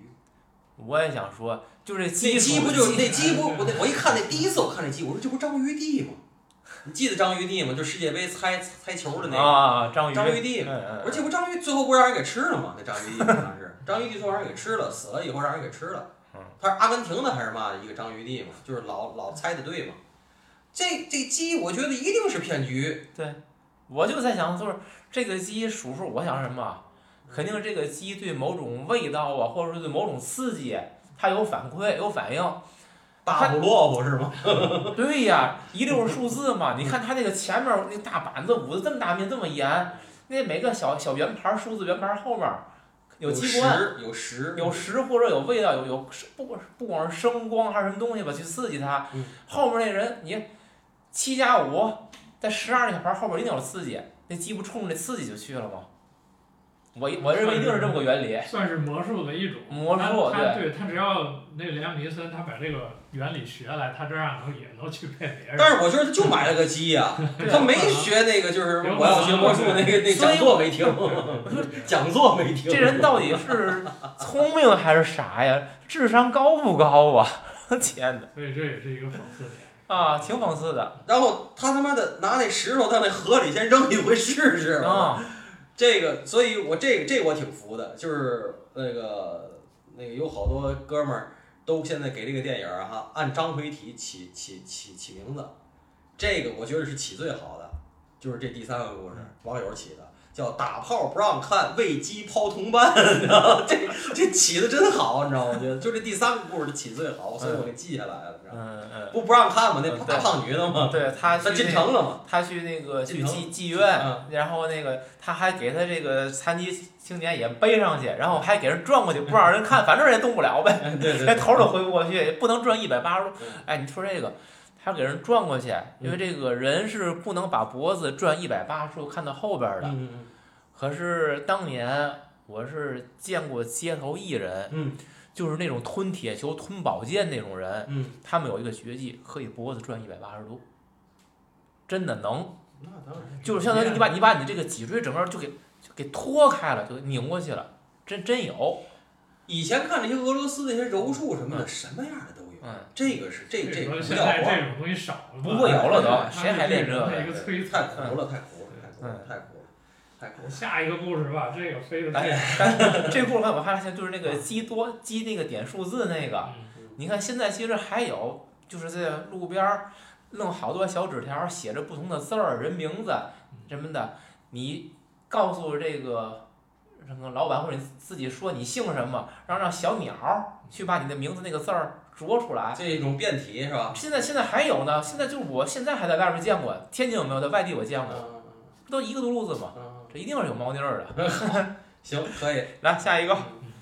我也想说，就这那鸡鸡不就那鸡不 *laughs* 我那我一看那第一次我看那鸡，我说这不章鱼帝吗？你记得章鱼帝吗？就世界杯猜猜球的那个。啊，章鱼张玉帝我说这不章鱼最后不让人给吃了吗？那章鱼帝好像是张玉帝最后让人给吃了，死了以后让人给吃了嗯。他是阿根廷的还是嘛的一个章鱼帝嘛？就是老老猜的对嘛。这这鸡我觉得一定是骗局。对我就在想，就是这个鸡数数，我想什么？肯定这个鸡对某种味道啊，或者是对某种刺激，它有反馈、有反应。大胡萝卜是吗？*laughs* 对呀，一溜数字嘛。你看它那个前面那大板子捂的这么大面这么严，那每个小小圆盘数字圆盘后面有机关，十，有食，有石或者有味道，有有不管不管是声光还是什么东西吧，去刺激它。嗯后面那人你七加五，在十二那小牌后边一定有刺激，那鸡不冲着那刺激就去了吗？我我认为一定是这么个原理。算是魔术的一种。魔术他他对他只要那个连米森他把这个原理学来，他这样能也能去骗别人。但是我觉得他就买了个鸡呀、对他没学那个就是我要学魔术那个那讲座没听，讲座没听。这人到底是聪明还是傻呀？智商高不高啊？*laughs* 天哪！所以这也是一个讽刺点。啊，挺讽刺的然后他他妈的拿那石头到那河里先扔一回试试。啊！这个，所以我这个这个我挺服的，就是那个那个有好多哥们儿都现在给这个电影儿哈按章回体起起起起名字，这个我觉得是起最好的，就是这第三个故事网友起的。叫打炮不让看，喂鸡抛同伴，你知道吗？这这起的真好，你知道吗？我觉得就这第三个故事起最好，所以我给记下来了，你知道吗？嗯嗯，不不让看嘛，那嗯大胖女的嘛，对他他进城了嘛，他去那个去妓妓院嗯，然后那个他还给他这个残疾青年也背上去，然后还给人转过去，不让人看，反正人也动不了呗，连头都回不过去，不能转一百八十度嗯。哎，你说这个，他给人转过去，因为这个人是不能把脖子转一百八十度看到后边的。嗯可是当年我是见过街头艺人，嗯就是那种吞铁球、吞宝剑那种人，嗯，他们有一个绝技，可以脖子转一百八十度，真的能。那当然。就是相当于你把你把你这个脊椎整个就给就给脱开了，就拧过去了，真真有。以前看那些俄罗斯那些柔术什么的，什么样的。嗯，这个是这这说不叫活儿，现在这种东西少了，不会有了都谁还练这个太。苦了，太苦了，太苦了嗯，太苦了，太苦了。下一个故事吧，这个飞的哎，这故事我发现就是那个积多积那个点数字那个，嗯你看现在其实还有，就是在路边儿弄好多小纸条儿，写着不同的字儿、人名字什么的，你告诉这个什么老板或者你自己说你姓什么，然后让小鸟儿去把你的名字那个字儿啄出来。这种变体是吧？现在现在还有呢，现在就是我现在还在外面见过，天津有没有？在外地我见过，嗯不都一个路子吗？嗯这一定是有猫腻儿的。*laughs* 行，可以。来下一个，嗯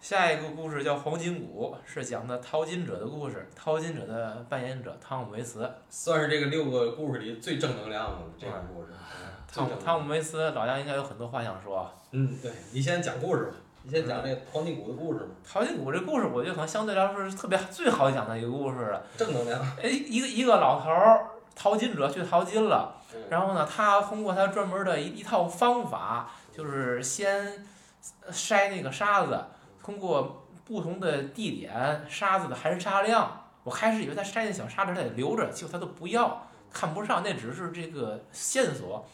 下一个故事叫《黄金谷》，是讲的淘金者的故事。淘金者的扮演者汤姆·维茨，算是这个六个故事里最正能量的这个故事。最汤汤姆·维斯老杨应该有很多话想说。嗯，对你先讲故事吧，你先讲那个黄金谷的故事吧，淘金谷这故事，我觉得可能相对来说是特别最好讲的一个故事了。正能量。哎，一个一个老头儿，淘金者去淘金了，嗯然后呢，他通过他专门的一一套方法，就是先筛那个沙子，通过不同的地点沙子的含沙量，我开始以为他筛那小沙子他得留着，结果他都不要，看不上，那只是这个线索。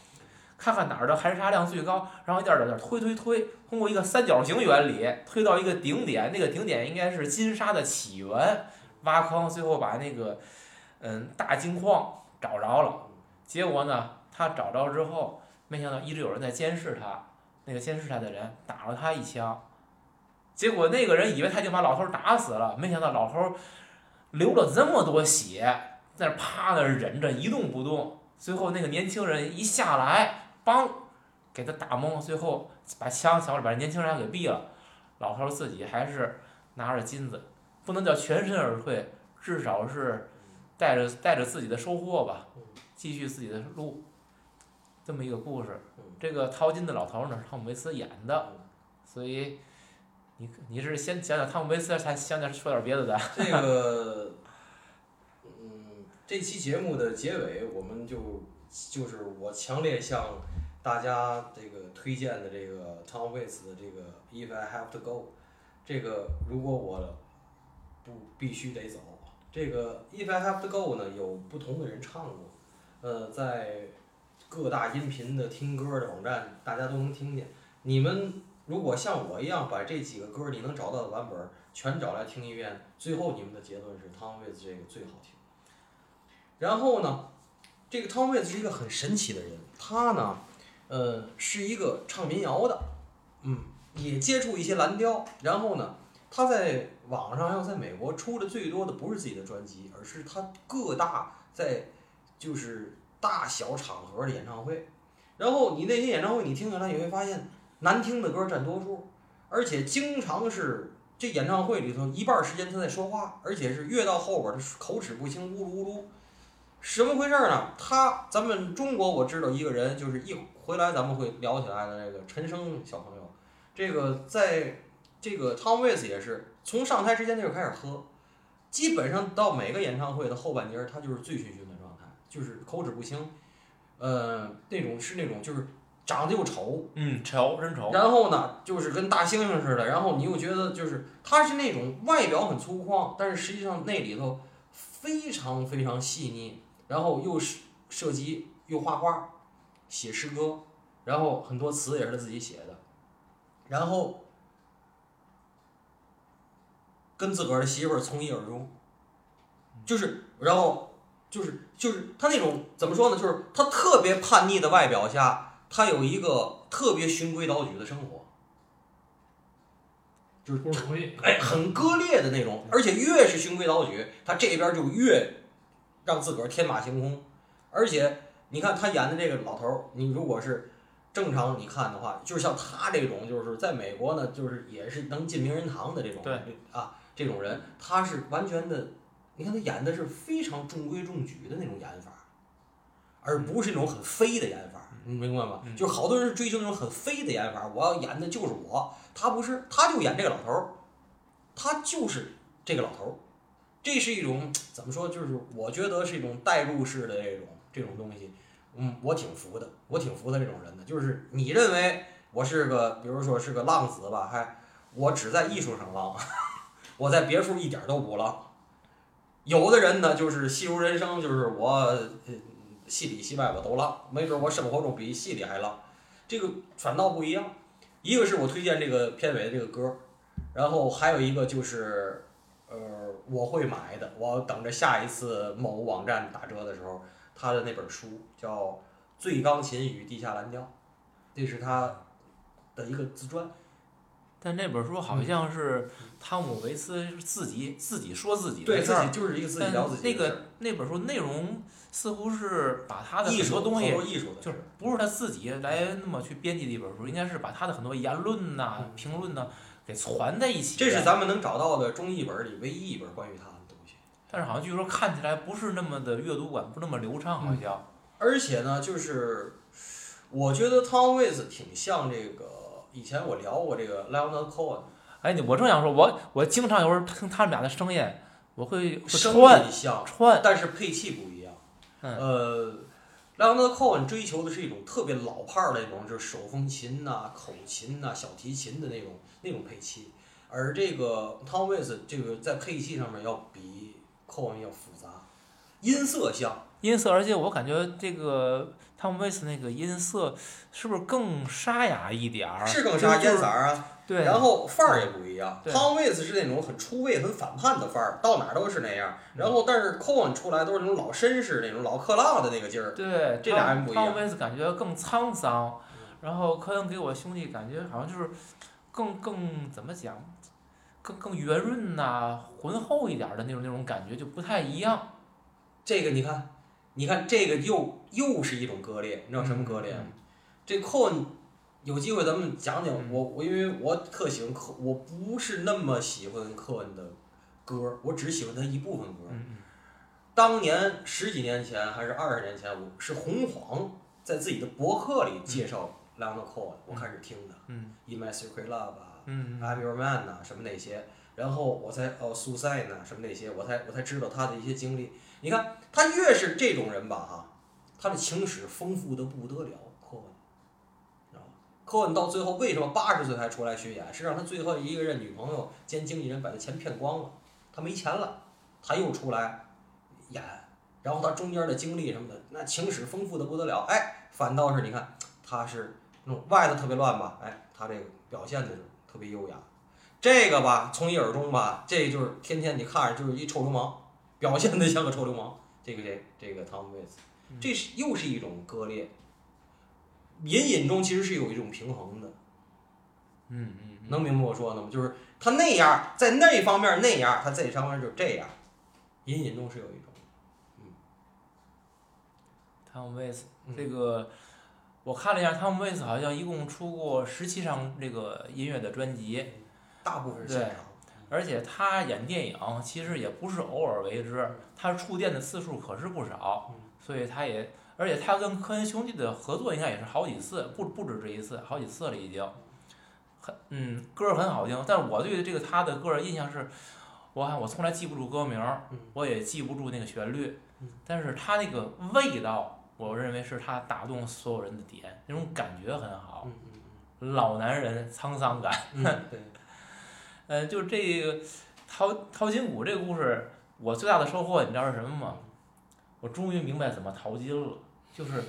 看看哪儿的含沙量最高，然后一点点儿点推推推，通过一个三角形原理推到一个顶点，那个顶点应该是金沙的起源，挖坑，最后把那个嗯大金矿找着了。结果呢，他找着之后，没想到一直有人在监视他，那个监视他的人打了他一枪，结果那个人以为他已经把老头打死了，没想到老头流了这么多血，在那儿趴那忍着一动不动。最后那个年轻人一下来，梆，给他打懵，最后把枪抢了，把年轻人给毙了。老头自己还是拿着金子，不能叫全身而退，至少是带着带着自己的收获吧，继续自己的路。这么一个故事，这个淘金的老头呢汤姆·维斯演的，所以你你是先讲讲汤姆·维斯，才想点说点别的的。这个，嗯，这期节目的结尾，我们就就是我强烈向大家这个推荐的这个 Tom Waits 的这个 If I Have to Go，这个如果我不必须得走，这个 If I Have to Go 呢有不同的人唱过，呃，在各大音频的听歌的网站大家都能听见。你们如果像我一样把这几个歌你能找到的版本全找来听一遍，最后你们的结论是 Tom Waits 这个最好听。然后呢，这个 Tom Waits 是一个很神奇的人，他呢，呃，是一个唱民谣的，嗯，也接触一些蓝调。然后呢，他在网上还有在美国出的最多的不是自己的专辑，而是他各大在就是大小场合的演唱会。然后你那些演唱会你听下来，你会发现难听的歌占多数，而且经常是这演唱会里头一半时间他在说话，而且是越到后边他口齿不清，呜噜呜噜。什么回事儿呢？他咱们中国我知道一个人，就是一回来咱们会聊起来的这个陈升小朋友，这个在这个 Tom Waits 也是从上台之前他就开始喝，基本上到每个演唱会的后半截儿，他就是醉醺醺的状态，就是口齿不清，呃，那种是那种就是长得又丑，嗯，丑真丑。然后呢，就是跟大猩猩似的，然后你又觉得就是他是那种外表很粗犷，但是实际上那里头非常非常细腻，然后又是设计又画画，写诗歌，然后很多词也是他自己写的，然后跟自个儿的媳妇儿从一而终，就是然后就是就是他那种怎么说呢？就是他特别叛逆的外表下，他有一个特别循规蹈矩的生活，就是。哎，很割裂的那种，而且越是循规蹈矩，他这边就越让自个儿天马行空。而且你看他演的这个老头儿，你如果是正常你看的话，就是像他这种，就是在美国呢，就是也是能进名人堂的这种，对啊，这种人，他是完全的，你看他演的是非常中规中矩的那种演法，而不是那种很飞的演法，你明白吗？嗯就是好多人追求那种很飞的演法，我要演的就是我，他不是，他就演这个老头儿，他就是这个老头儿，这是一种怎么说？就是我觉得是一种代入式的这种这种东西，嗯，我挺服的，我挺服他这种人的。就是你认为我是个，比如说是个浪子吧，还我只在艺术上浪，*laughs* 我在别处一点都不浪。有的人呢，就是戏如人生，就是我戏里戏外我都浪，没准我生活中比戏里还浪。这个反倒不一样。一个是我推荐这个片尾的这个歌，然后还有一个就是，呃，我会买的，我等着下一次某网站打折的时候，他的那本书叫《醉钢琴与地下蓝调》，这是他的一个自传。但那本书好像是汤姆·维斯自己自己说自己的事儿，就是一个自己聊自己那个那本书内容似乎是把他的艺术很多东西好多艺术的就是不是他自己来那么去编辑的一本书，应该是把他的很多言论呐、嗯。评论呐给攒在一起。这是咱们能找到的中译本里唯一一本关于他的东西。但是好像据说看起来不是那么的阅读感不那么流畅，好像。而且呢，就是我觉得 Tom Waits 挺像这个，以前我聊过这个 Leonard Cohen，哎，你我正想说，我我经常有时候听他们俩的声音，我会会声串音像，串，但是配器不一样。嗯呃，Leonard Cohen 追求的是一种特别老派儿的那种，就是手风琴呐、口琴呐、小提琴的那种那种配器，而这个 Tom Waits 这个在配器上面要比 Cohen 要复杂，音色像。音色，而且我感觉这个汤姆·威斯那个音色是不是更沙哑一点儿？是更沙就是烟色儿啊，对，然后范儿也不一样。对 Tom Waits 是那种很出位、很反叛的范儿，到哪儿都是那样。然后，但是 Cohen 出来都是那种老绅士、那种老克浪的那个劲儿。对，这俩人不一样汤姆·威斯感觉更沧桑，然后科恩给我兄弟感觉好像就是更更怎么讲，更更圆润呐、浑厚一点儿的那种那种感觉就不太一样。这个你看，你看这个又又是一种割裂，你知道什么割裂吗？这 Cohen 有机会咱们讲讲嗯我我因为我特喜欢科，我不是那么喜欢科恩的歌，我只喜欢他一部分歌。当年十几年前还是二十年前，我是红黄在自己的博客里介绍 Leonard Cohen，我开始听的。嗯 In My Secret Love 啊嗯，I'm Your Man 呐、什么那些，然后我才哦 Suicide 呐、什么那些，我才我才知道他的一些经历。你看，他越是这种人吧哈，他的情史丰富的不得了。科恩到最后为什么八十岁才出来巡演？是让他最后一个任女朋友兼经纪人把他钱骗光了，他没钱了，他又出来演，然后他中间的经历什么的，那情史丰富的不得了。哎，反倒是你看他是那种外头特别乱吧，哎，他这个表现的特别优雅。这个吧，从一而终吧，这就是天天你看着就是一臭流氓，表现的像个臭流氓。这个这这个汤姆·威斯，这是又是一种割裂。隐隐中其实是有一种平衡的，嗯嗯，能明白我说的吗？就是他那样，在那方面那样，他这方面就这样，隐隐中是有一种，嗯，汤姆·威斯嗯这个。我看了一下，汤姆·威斯好像一共出过十七张这个音乐的专辑，大部分是现场。而且他演电影其实也不是偶尔为之，他触电的次数可是不少，所以他也，而且他跟科恩兄弟的合作应该也是好几次，不不止这一次，好几次了已经。很嗯，歌儿很好听，但是我对这个他的歌儿印象是，我看我从来记不住歌名我也记不住那个旋律嗯，但是他那个味道，我认为是他打动所有人的点，那种感觉很好，老男人沧桑感。嗯嗯，对，*laughs* 呃，就这个淘淘金谷这个故事，我最大的收获你知道是什么吗？我终于明白怎么淘金了。就是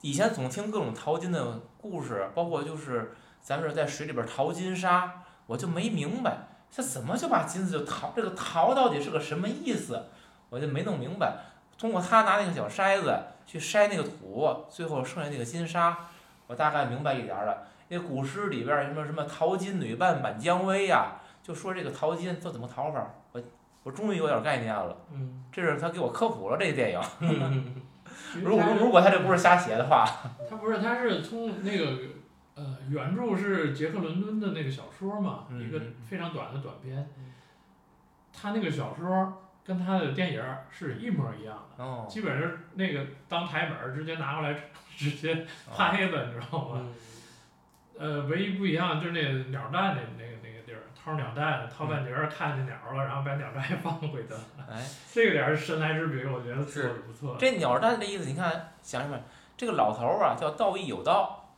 以前总听各种淘金的故事，包括就是咱们这在水里边淘金沙，我就没明白这怎么就把金子就淘，这个淘到底是个什么意思，我就没弄明白。通过他拿那个小筛子去筛那个土，最后剩下那个金沙，我大概明白一点儿了。那古诗里边儿什么什么淘金女扮满江薇呀、就说这个淘金都怎么淘法儿，我我终于有点概念了。嗯这是他给我科普了这个电影。*laughs* 嗯如果如果他这不是瞎写的话，他不是，他是从那个呃原著是杰克伦敦的那个小说嘛，嗯一个嗯非常短的短篇嗯。他那个小说跟他的电影是一模一样的，哦，基本上那个当台本直接拿过来直接拍的，你知道吗？嗯呃，唯一不一样就是那个鸟蛋那那个那掏鸟蛋，掏半截儿看见鸟了，然后把鸟蛋放回去了。哎，*laughs* 这个点儿是神来之笔，我觉得做是的不错。这鸟蛋的意思，你看想什么？这个老头儿啊，叫道义有道，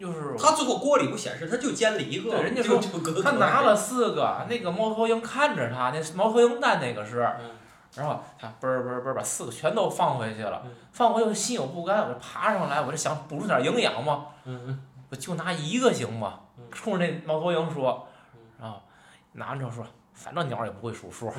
就是他最后锅里不显示，他就煎了一个，对人家说就就隔他拿了四个，那个猫头鹰看着他，那猫头鹰蛋那个是，嗯然后他嘣儿嘣儿嘣儿把四个全都放回去了嗯，放回去我心有不甘，我就爬上来，我就想补充点营养嘛，嗯我就拿一个行吗嗯？冲着那猫头鹰说拿完之后说，反正鸟儿也不会数数，*laughs*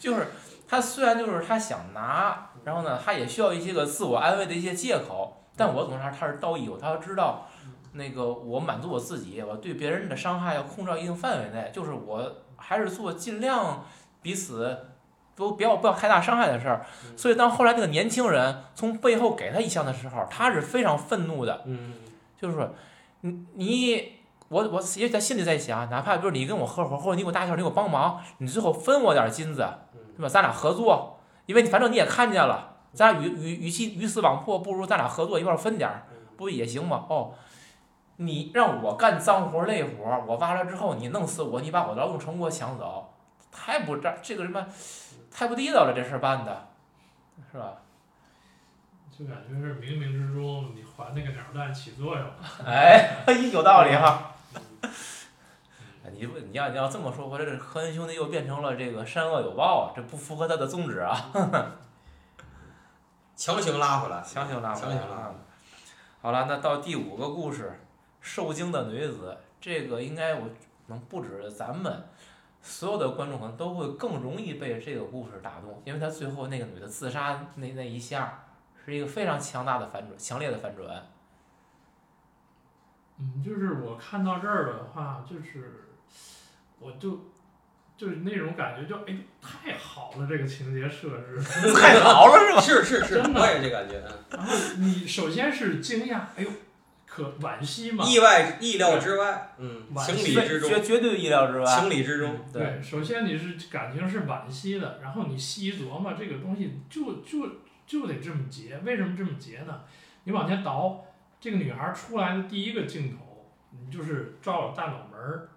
就是他虽然就是他想拿，然后呢，他也需要一些个自我安慰的一些借口，但我总是他是道义他知道那个我满足我自己，我对别人的伤害要控制到一定范围内，就是我还是做尽量彼此。都不要不要太大伤害的事儿，嗯所以当后来那个年轻人从背后给他一枪的时候，他是非常愤怒的，嗯就是说，你你我我也在心里在想，哪怕比如你跟我合伙，或者你给我搭桥，你给我帮忙，你最后分我点金子，嗯对吧？咱俩合作，因为你反正你也看见了，咱俩与与与其鱼死网破，不如咱俩合作一块分点儿，不也行吗？哦，你让我干脏活累活，我挖了之后你弄死我，你把我劳动成果抢走，太不这这个什么，太不地道了，这事儿办的，是吧？就感觉是冥冥之中你还那个鸟蛋起作用了。哎，有道理哈。*laughs* 你不你要你要这么说，我这这科恩兄弟又变成了这个善恶有报啊，这不符合他的宗旨啊，*laughs* 强行拉回来，强行拉回强行拉回来。好了，那到第五个故事，受惊的女子，这个应该我能不止咱们，所有的观众可能都会更容易被这个故事打动，因为他最后那个女的自杀那那一下，是一个非常强大的反转，强烈的反转。嗯，就是我看到这儿的话，就是我就就是那种感觉就，哎，太好了，这个情节设置。*laughs* 太好了是吧？是是是，真的我也这感觉，嗯然后你首先是惊讶，哎呦，可惋惜嘛。意外意料之外，嗯，晚情理之中，绝绝对意料之外。情理之中，对，首先你是感情是惋惜的，然后你细一琢磨，这个东西就就就得这么结，为什么这么结呢？你往前倒，这个女孩出来的第一个镜头，你就是照了大脑门儿，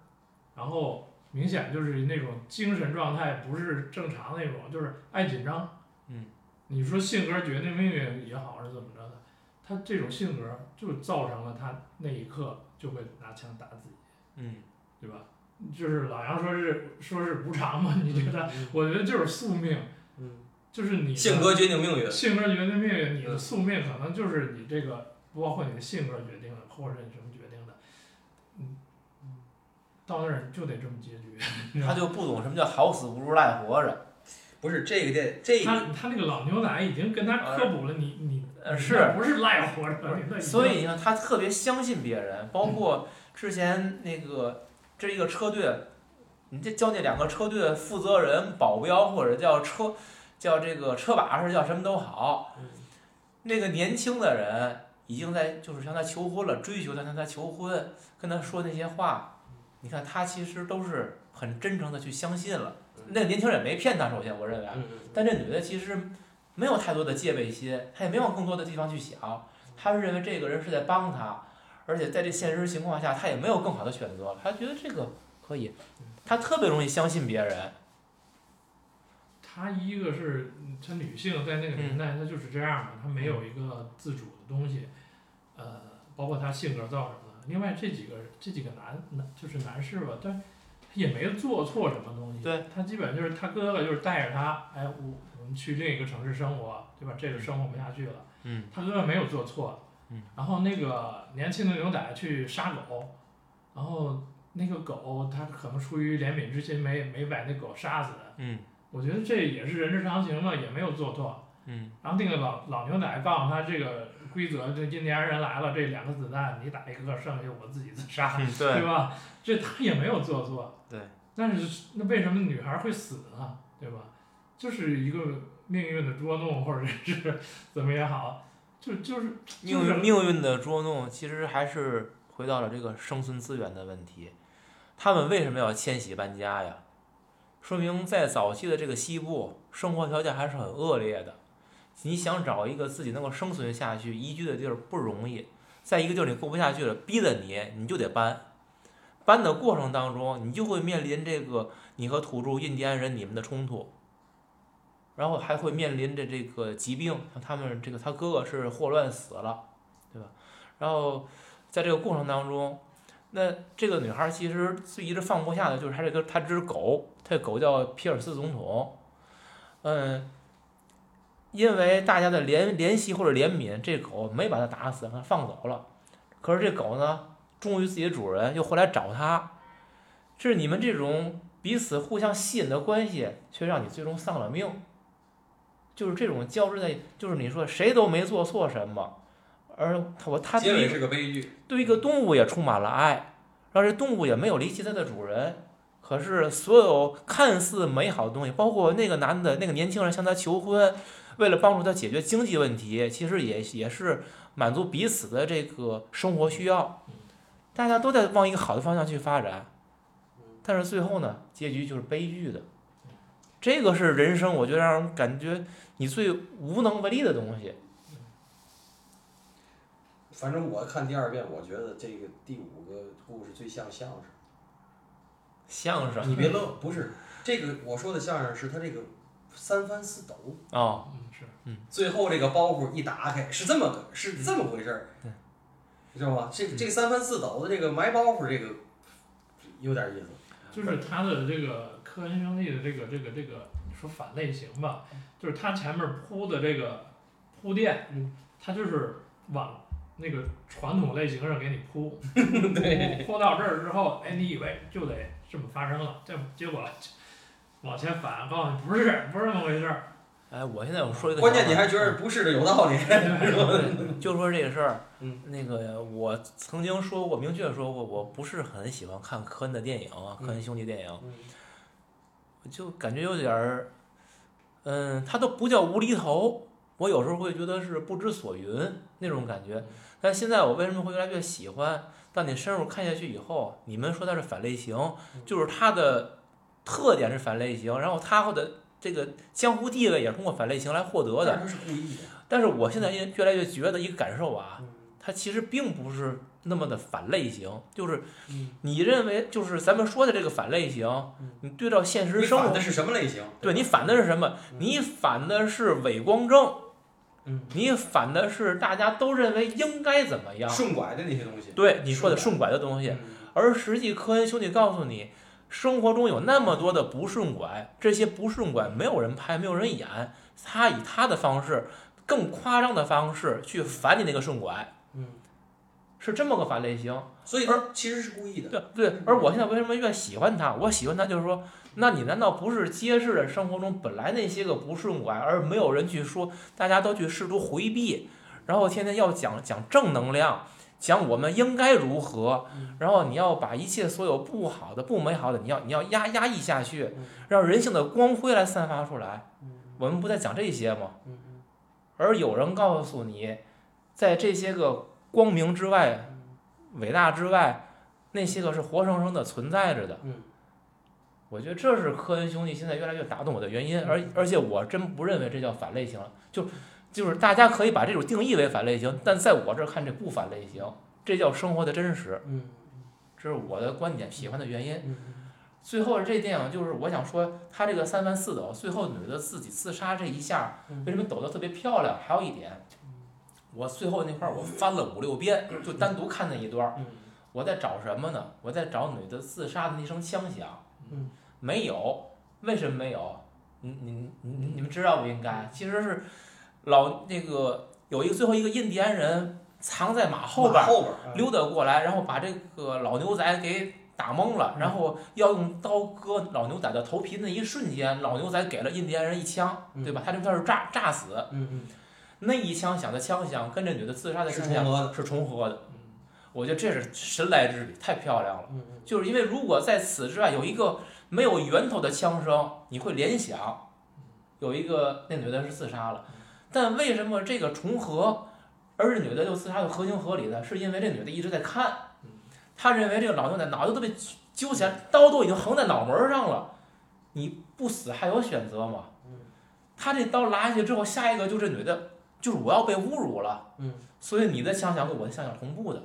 然后明显就是那种精神状态不是正常那种，就是爱紧张。嗯，你说性格决定命运也好是怎么着的，他这种性格就造成了他那一刻就会拿枪打自己，嗯，对吧？就是老杨说是说是无常嘛，你觉得？嗯我觉得就是宿命，嗯，就是你性格决定命运。性格决定命运，你的嗯宿命可能就是你这个，包括你的性格决定的，或者你什么决定的，嗯，到那儿就得这么结局。他就不懂什么叫好死不如赖活着。不是这个电这他他那个老牛奶已经跟他科普了，你你你呃是不是赖活着，所以你看，他特别相信别人，包括之前那个这一个车队，你这叫那两个车队的负责人、保镖或者叫车叫这个车把式叫什么都好，嗯那个年轻的人已经在就是向他求婚了，追求他向他求婚，跟他说那些话，你看他其实都是很真诚的去相信了。那个年轻人也没骗他，首先我认为，但这女的其实没有太多的戒备心，她也没往更多的地方去想，她是认为这个人是在帮她，而且在这现实情况下，她也没有更好的选择，她觉得这个可以，她特别容易相信别人，她一个是嗯她女性在那个年代，她就是这样嘛，她没有一个自主的东西，呃，包括他性格造成的。另外这几个这几个男男就是男士吧，但也没做错什么东西。对，他基本就是他哥哥就是带着他，哎，我我们去另一个城市生活，对吧？这个生活不下去了。嗯他哥哥没有做错，嗯，然后那个年轻的牛仔去杀狗，然后那个狗他可能出于怜悯之心没没把那狗杀死，嗯我觉得这也是人之常情嘛，也没有做错。嗯然后那个老老牛仔告诉他这个规则，这印第安人来了，这两个子弹你打一个，剩下我自己自杀，嗯，对对，吧？这他也没有做错。对。但是那为什么女孩会死呢？对吧？就是一个命运的捉弄，或者是怎么也好，就就是命运命运的捉弄，其实还是回到了这个生存资源的问题，他们为什么要迁徙搬家呀？说明在早期的这个西部，生活条件还是很恶劣的。你想找一个自己能够生存下去、宜居的地儿不容易，在一个地儿你过不下去了，逼得你，你就得搬。搬的过程当中，你就会面临这个你和土著印第安人你们的冲突，然后还会面临着这个疾病，像他们这个他哥哥是霍乱死了，对吧？然后在这个过程当中，那这个女孩其实最一直放不下的就是她这个她只狗，她狗叫皮尔斯总统，嗯，因为大家的怜怜惜或者怜悯，这狗没把它打死，让它放走了。可是这狗呢，忠于自己的主人，又回来找它。这是你们这种彼此互相吸引的关系，却让你最终丧了命。就是这种交织在，就是你说谁都没做错什么，而他我他对于结尾是个悲剧。对一个动物也充满了爱，让这动物也没有离弃它的主人。可是所有看似美好的东西，包括那个男的那个年轻人向他求婚，为了帮助他解决经济问题，其实也也是满足彼此的这个生活需要。大家都在往一个好的方向去发展，但是最后呢，结局就是悲剧的。这个是人生，我觉得让人感觉你最无能为力的东西。反正我看第二遍，我觉得这个第五个故事最像相声。相声你别乐，不是这个我说的相声是他这个三翻四抖，哦，嗯。最后这个包袱一打开是这么个是这么回事儿，知道吗？这这个三翻四抖的这个埋包袱这个有点意思。就是他的这个科恩兄弟的这个这个这个，你说反类型吧，就是他前面铺的这个铺垫，嗯，他就是往那个传统类型上给你铺，*laughs* 对。铺铺到这儿之后，哎，你以为就得这么发生了，这结果往前反，告诉你不是，不是那么回事儿。哎，我现在我说一个关键你还觉得不是的有道理。对，就说这个事儿，嗯那个我曾经说过，明确说过，我不是很喜欢看科恩的电影啊，科恩兄弟电影，就感觉有点儿，嗯，他都不叫无厘头，我有时候会觉得是不知所云那种感觉。但现在我为什么会越来越喜欢？当你深入看下去以后，你们说它是反类型，就是它的特点是反类型，然后它的这个江湖地位也是通过反类型来获得的。但是他是故意的。但是我现在越越来越觉得一个感受啊，嗯它其实并不是那么的反类型，就是嗯你认为就是咱们说的这个反类型嗯，你对照现实生活的，是什么类型？对你反的是什么？嗯你反的是伪光正，嗯，你反的是大家都认为应该怎么样。顺拐的那些东西。对你说的顺顺拐的东西，嗯而实际科恩兄弟告诉你，生活中有那么多的不顺拐，这些不顺拐没有人拍，没有人演，他以他的方式，更夸张的方式去反你那个顺拐，嗯，是这么个反类型。所以而其实是故意的。对对，而我现在为什么越喜欢他？我喜欢他就是说，那你难道不是揭示了生活中本来那些个不顺拐，而没有人去说，大家都去试图回避，然后天天要讲讲正能量，讲我们应该如何，然后你要把一切所有不好的、不美好的，你要你要压压抑下去，让人性的光辉来散发出来。我们不在讲这些吗？而有人告诉你，在这些个光明之外、伟大之外，那些个是活生生的存在着的。嗯。我觉得这是科恩兄弟现在越来越打动我的原因，而而且我真不认为这叫反类型了，就就是大家可以把这种定义为反类型，但在我这儿看这不反类型，这叫生活的真实，嗯这是我的观点，喜欢的原因。嗯最后这电影就是我想说，他这个三番四抖，最后女的自己自杀这一下，嗯为什么抖得特别漂亮？还有一点，我最后那块儿我翻了五六遍，就单独看那一段儿，嗯我在找什么呢？我在找女的自杀的那声枪响，嗯，没有，为什么没有？你你你你们知道不应该？其实是老那个有一个最后一个印第安人藏在马后边儿，后边溜达过来，然后把这个老牛仔给打懵了，然后要用刀割老牛仔的头皮那一瞬间，老牛仔给了印第安人一枪，对吧？他这边是炸炸死，嗯嗯那一枪响的枪响跟这女的自杀的是重合的是重合的。嗯我觉得这是神来之笔，太漂亮了。嗯就是因为如果在此之外有一个没有源头的枪声，你会联想有一个那女的是自杀了，但为什么这个重合，而这女的又自杀又合情合理呢？是因为这女的一直在看，她认为这个老牛仔脑袋都被揪起来，刀都已经横在脑门上了，你不死还有选择吗？他这刀拉下去之后，下一个就这女的，就是我要被侮辱了，嗯，所以你的枪响跟我的枪响同步的，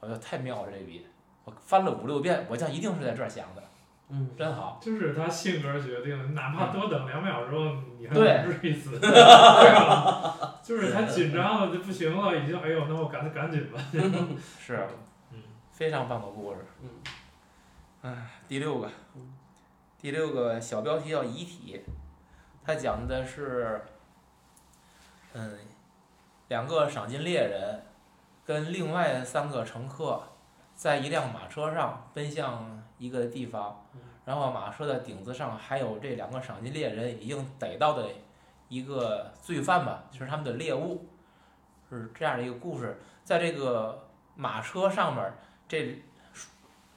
我觉得太妙了这笔，我翻了五六遍，我想一定是在这儿想的，嗯。真好。就是他性格决定的，哪怕多等两秒钟，你还对不至于死，*laughs* 对吧？就是他紧张了就不行了，已经，哎呦，那我赶赶紧吧。*laughs* 是，嗯，非常棒的故事。嗯，哎，第六个，第六个小标题叫遗体，它讲的是，嗯，两个赏金猎人跟另外三个乘客在一辆马车上奔向一个地方，然后马车的顶子上还有这两个赏金猎人已经逮到的一个罪犯吧，就是他们的猎物，是这样的一个故事。在这个马车上面，这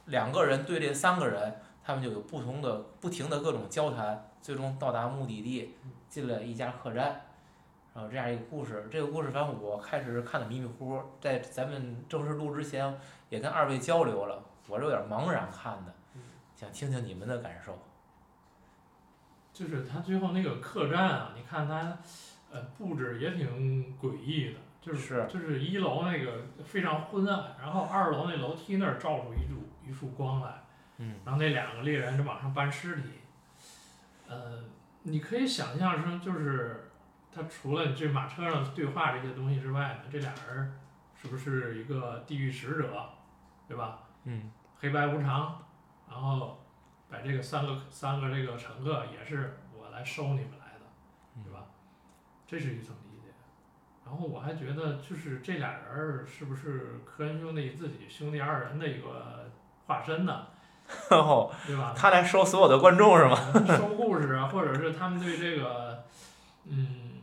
两个人对这三个人，他们就有不同的、不停的各种交谈，最终到达目的地，进了一家客栈。然后这样一个故事，这个故事反正我开始看的迷迷糊糊，在咱们正式录之前也跟二位交流了，我是有点茫然看的，想听听你们的感受。就是他最后那个客栈啊，你看他，呃，布置也挺诡异的，就是是就是一楼那个非常昏暗，然后二楼那楼梯那儿照出一束一束光来，嗯，然后那两个猎人就往上搬尸体，呃，你可以想象成就是他除了这马车上对话这些东西之外呢，这俩人是不是一个地狱使者，对吧？嗯，黑白无常，然后把这个三个三个这个乘客也是我来收你们来的，对吧？这是一层理解。然后我还觉得，就是这俩人儿是不是科恩兄弟自己兄弟二人的一个化身呢？*laughs* 然后对吧？他来收所有的观众是吗？收故事啊，或者是他们对这个，嗯，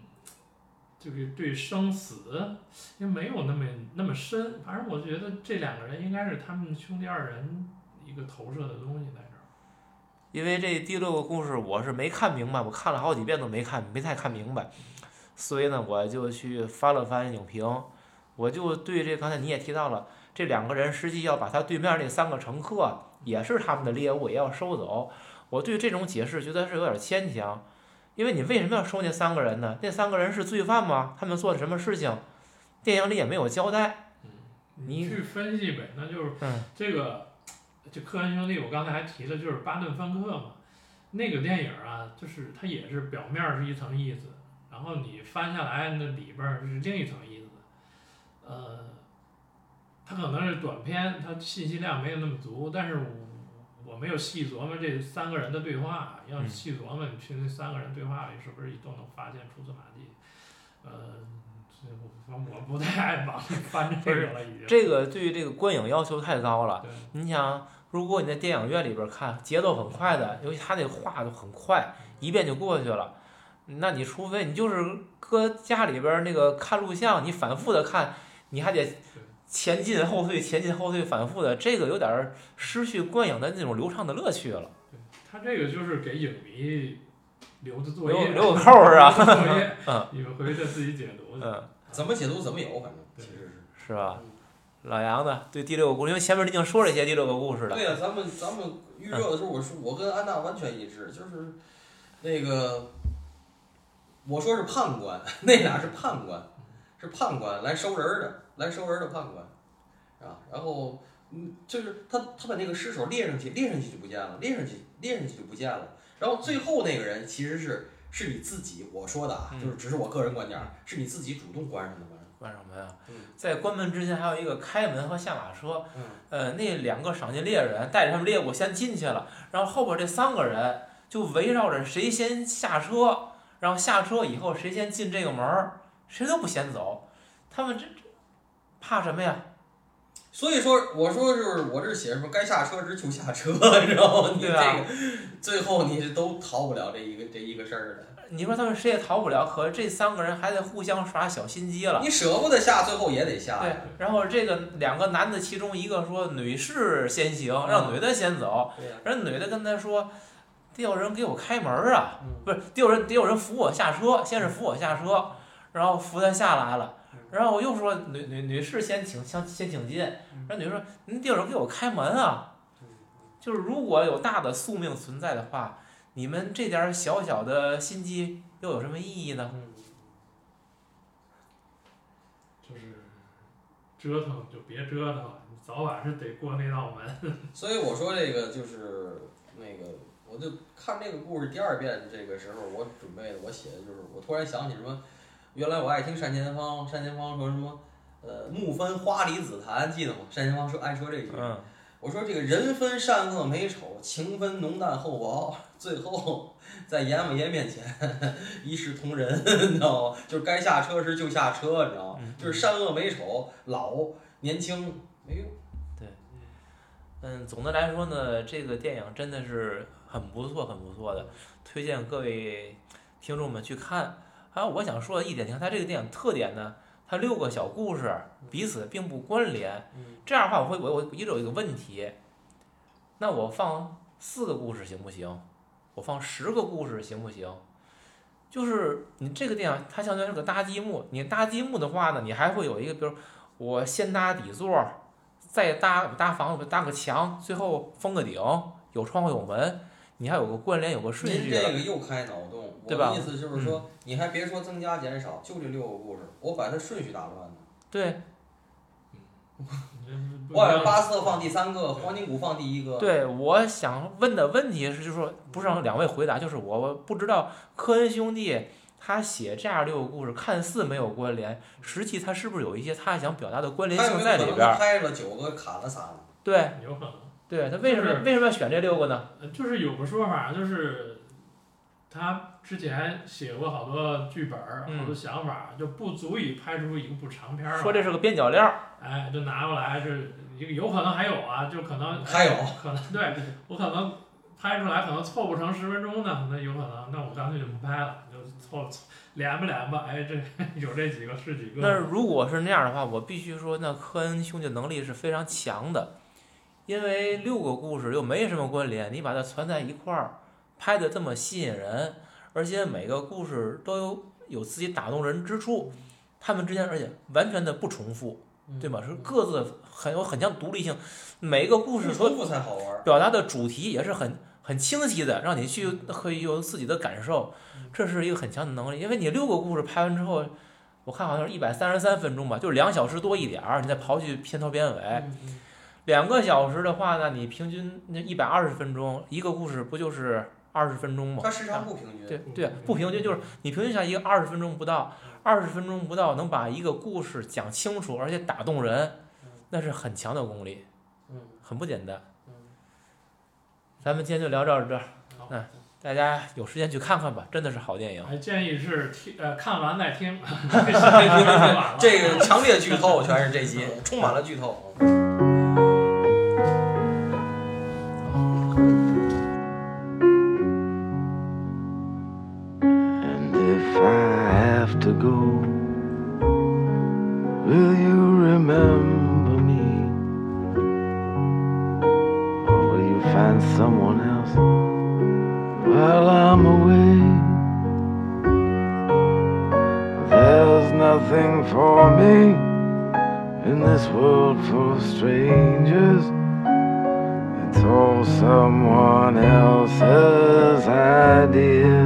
这个对生死也没有那么那么深。反正我觉得这两个人应该是他们兄弟二人一个投射的东西在这儿。因为这第六个故事我是没看明白，我看了好几遍都没看，没太看明白，所以呢，我就去翻了翻影评，我就对这刚才你也提到了，这两个人实际要把他对面那三个乘客也是他们的猎物，也要收走。我对这种解释觉得是有点牵强，因为你为什么要收那三个人呢？那三个人是罪犯吗？他们做了什么事情？电影里也没有交代。你去分析呗，那就是嗯这个，就科恩兄弟，我刚才还提了，就是巴顿芬克嘛，那个电影啊，就是它也是表面是一层意思，然后你翻下来那里边是另一层意思，呃，它可能是短片，它信息量没有那么足，但是我我没有细琢磨这三个人的对话，要嗯。细琢磨，你去那三个人对话里是不是都能发现蛛丝马迹？呃，这我我不太爱往里翻这个了，已经。这个对于这个观影要求太高了。你想，如果你在电影院里边看，节奏很快的，尤其他那画的很快，一遍就过去了。那你除非你就是搁家里边那个看录像，你反复的看，你还得前进后退、前进后退，反复的，这个有点儿失去观影的那种流畅的乐趣了。他这个就是给影迷留的作业，留留个扣儿啊 *laughs* 留的作业，*laughs* 嗯你们回去自己解读去。嗯，怎么解读怎么有，反正其实是。是吧？老杨呢？对第六个故事，因为前面已经说了一些第六个故事了。对呀、咱们咱们预热的时候，我说我跟安娜完全一致，就是那个我说是判官，那俩是判官，是判官来收人儿的，来收人儿的判官啊。然后嗯，就是他他把那个尸首列上去，列上去就不见了，列上去列上去就不见了。然后最后那个人其实是是你自己，我说的啊，嗯就是只是我个人观点儿，是你自己主动关上的门。关上门啊嗯，在关门之前还有一个开门和下马车。嗯，呃，那两个赏金猎人带着他们猎物先进去了，然后后边这三个人就围绕着谁先下车，然后下车以后谁先进这个门儿，谁都不先走。他们这这怕什么呀？所以说，我说就是我这写什么该下车时就下车，你知道吗？你这对啊个最后你是都逃不了这一个这一个事儿的。你说他们谁也逃不了，可这三个人还得互相耍小心机了。你舍不得下，最后也得下。对，然后这个两个男的，其中一个说女士先行，让女的先走。对呀、人女的跟他说，得有人给我开门儿啊，嗯不是得有人得有人扶我下车，先是扶我下车，然后扶他下来了，然后我又说女女女士先请先先请进，然后女士说您得有人给我开门啊，就是如果有大的宿命存在的话，你们这点小小的心机又有什么意义呢？嗯，就是折腾就别折腾了，你早晚是得过那道门。*laughs* 所以我说这个就是那个，我就看这个故事第二遍这个时候，我准备的我写的就是，我突然想起什么，原来我爱听单田芳，单田芳说什么，呃，木分花梨紫檀，记得吗？单田芳说爱说这句。嗯，我说这个人分善恶美丑，情分浓淡厚薄，*laughs* 最后 *laughs* 在阎王爷面前 *laughs* 一视同仁，你知道吗？就是该下车时就下车，你知道吗？就是善恶美丑，老年轻没用。对嗯，总的来说呢，这个电影真的是很不错，很不错的，推荐各位听众们去看。还有我想说的一点，你看它这个电影特点呢，它六个小故事彼此并不关联。嗯这样的话，我会我我一直有一个问题，那我放四个故事行不行？我放十个故事行不行？就是你这个电影，它相当于是个搭积木。你搭积木的话呢，你还会有一个，比如我先搭底座，再搭搭房子，搭个墙，最后封个顶，有窗户有门，你还有个关联，有个顺序您。这个又开脑洞，我对吧意思就是说，你还别说增加减少，就这六个故事，我把它顺序打乱了。对我把巴斯特放第三个，黄金谷放第一个。对，我想问的问题是，就是说不是让两位回答，就是我我不知道科恩兄弟他写这样六个故事，看似没有关联，实际他是不是有一些他想表达的关联性在里边儿？拍了九个，砍了仨呢？对有可能。对，他为什么就是为什么要选这六个呢？呃就是有个说法，就是他之前写过好多剧本好多想法，就不足以拍出一部长片儿。说这是个边角料儿，哎，就拿过来，这有有可能还有啊，就可能还有可能对我可能拍出来可能凑不成十分钟呢，那有可能，那我干脆就不拍了，就凑凑连吧连吧，哎，这 *laughs* 有这几个是几那个，如果是那样的话，我必须说，那科恩兄弟能力是非常强的，因为六个故事又没什么关联，你把它攒在一块儿，拍的这么吸引人，而且每个故事都有有自己打动人之处，他们之间而且完全的不重复，对吧？是各自很有很强独立性，每个故事所不重复才好玩儿。表达的主题也是很很清晰的，让你去可以有自己的感受，这是一个很强的能力。因为你六个故事拍完之后，我看好像是一百三十三分钟吧，就是两小时多一点儿，你再刨去片头片尾，两个小时的话呢，你平均那一百二十分钟，一个故事不就是二十分钟吗。它时长不平均。对对，不平均就是你平均下一个二十分钟不到，二十分钟不到能把一个故事讲清楚，而且打动人，那是很强的功力，嗯很不简单。嗯，咱们今天就聊到这儿，好嗯大家有时间去看看吧，真的是好电影。还建议是听呃看完再听。*laughs* 这个强烈剧透全是这集，*laughs* 充满了剧透。Have to go, will you remember me? Or will you find someone else while I'm away? There's nothing for me in this world full of strangers. It's all someone else's idea.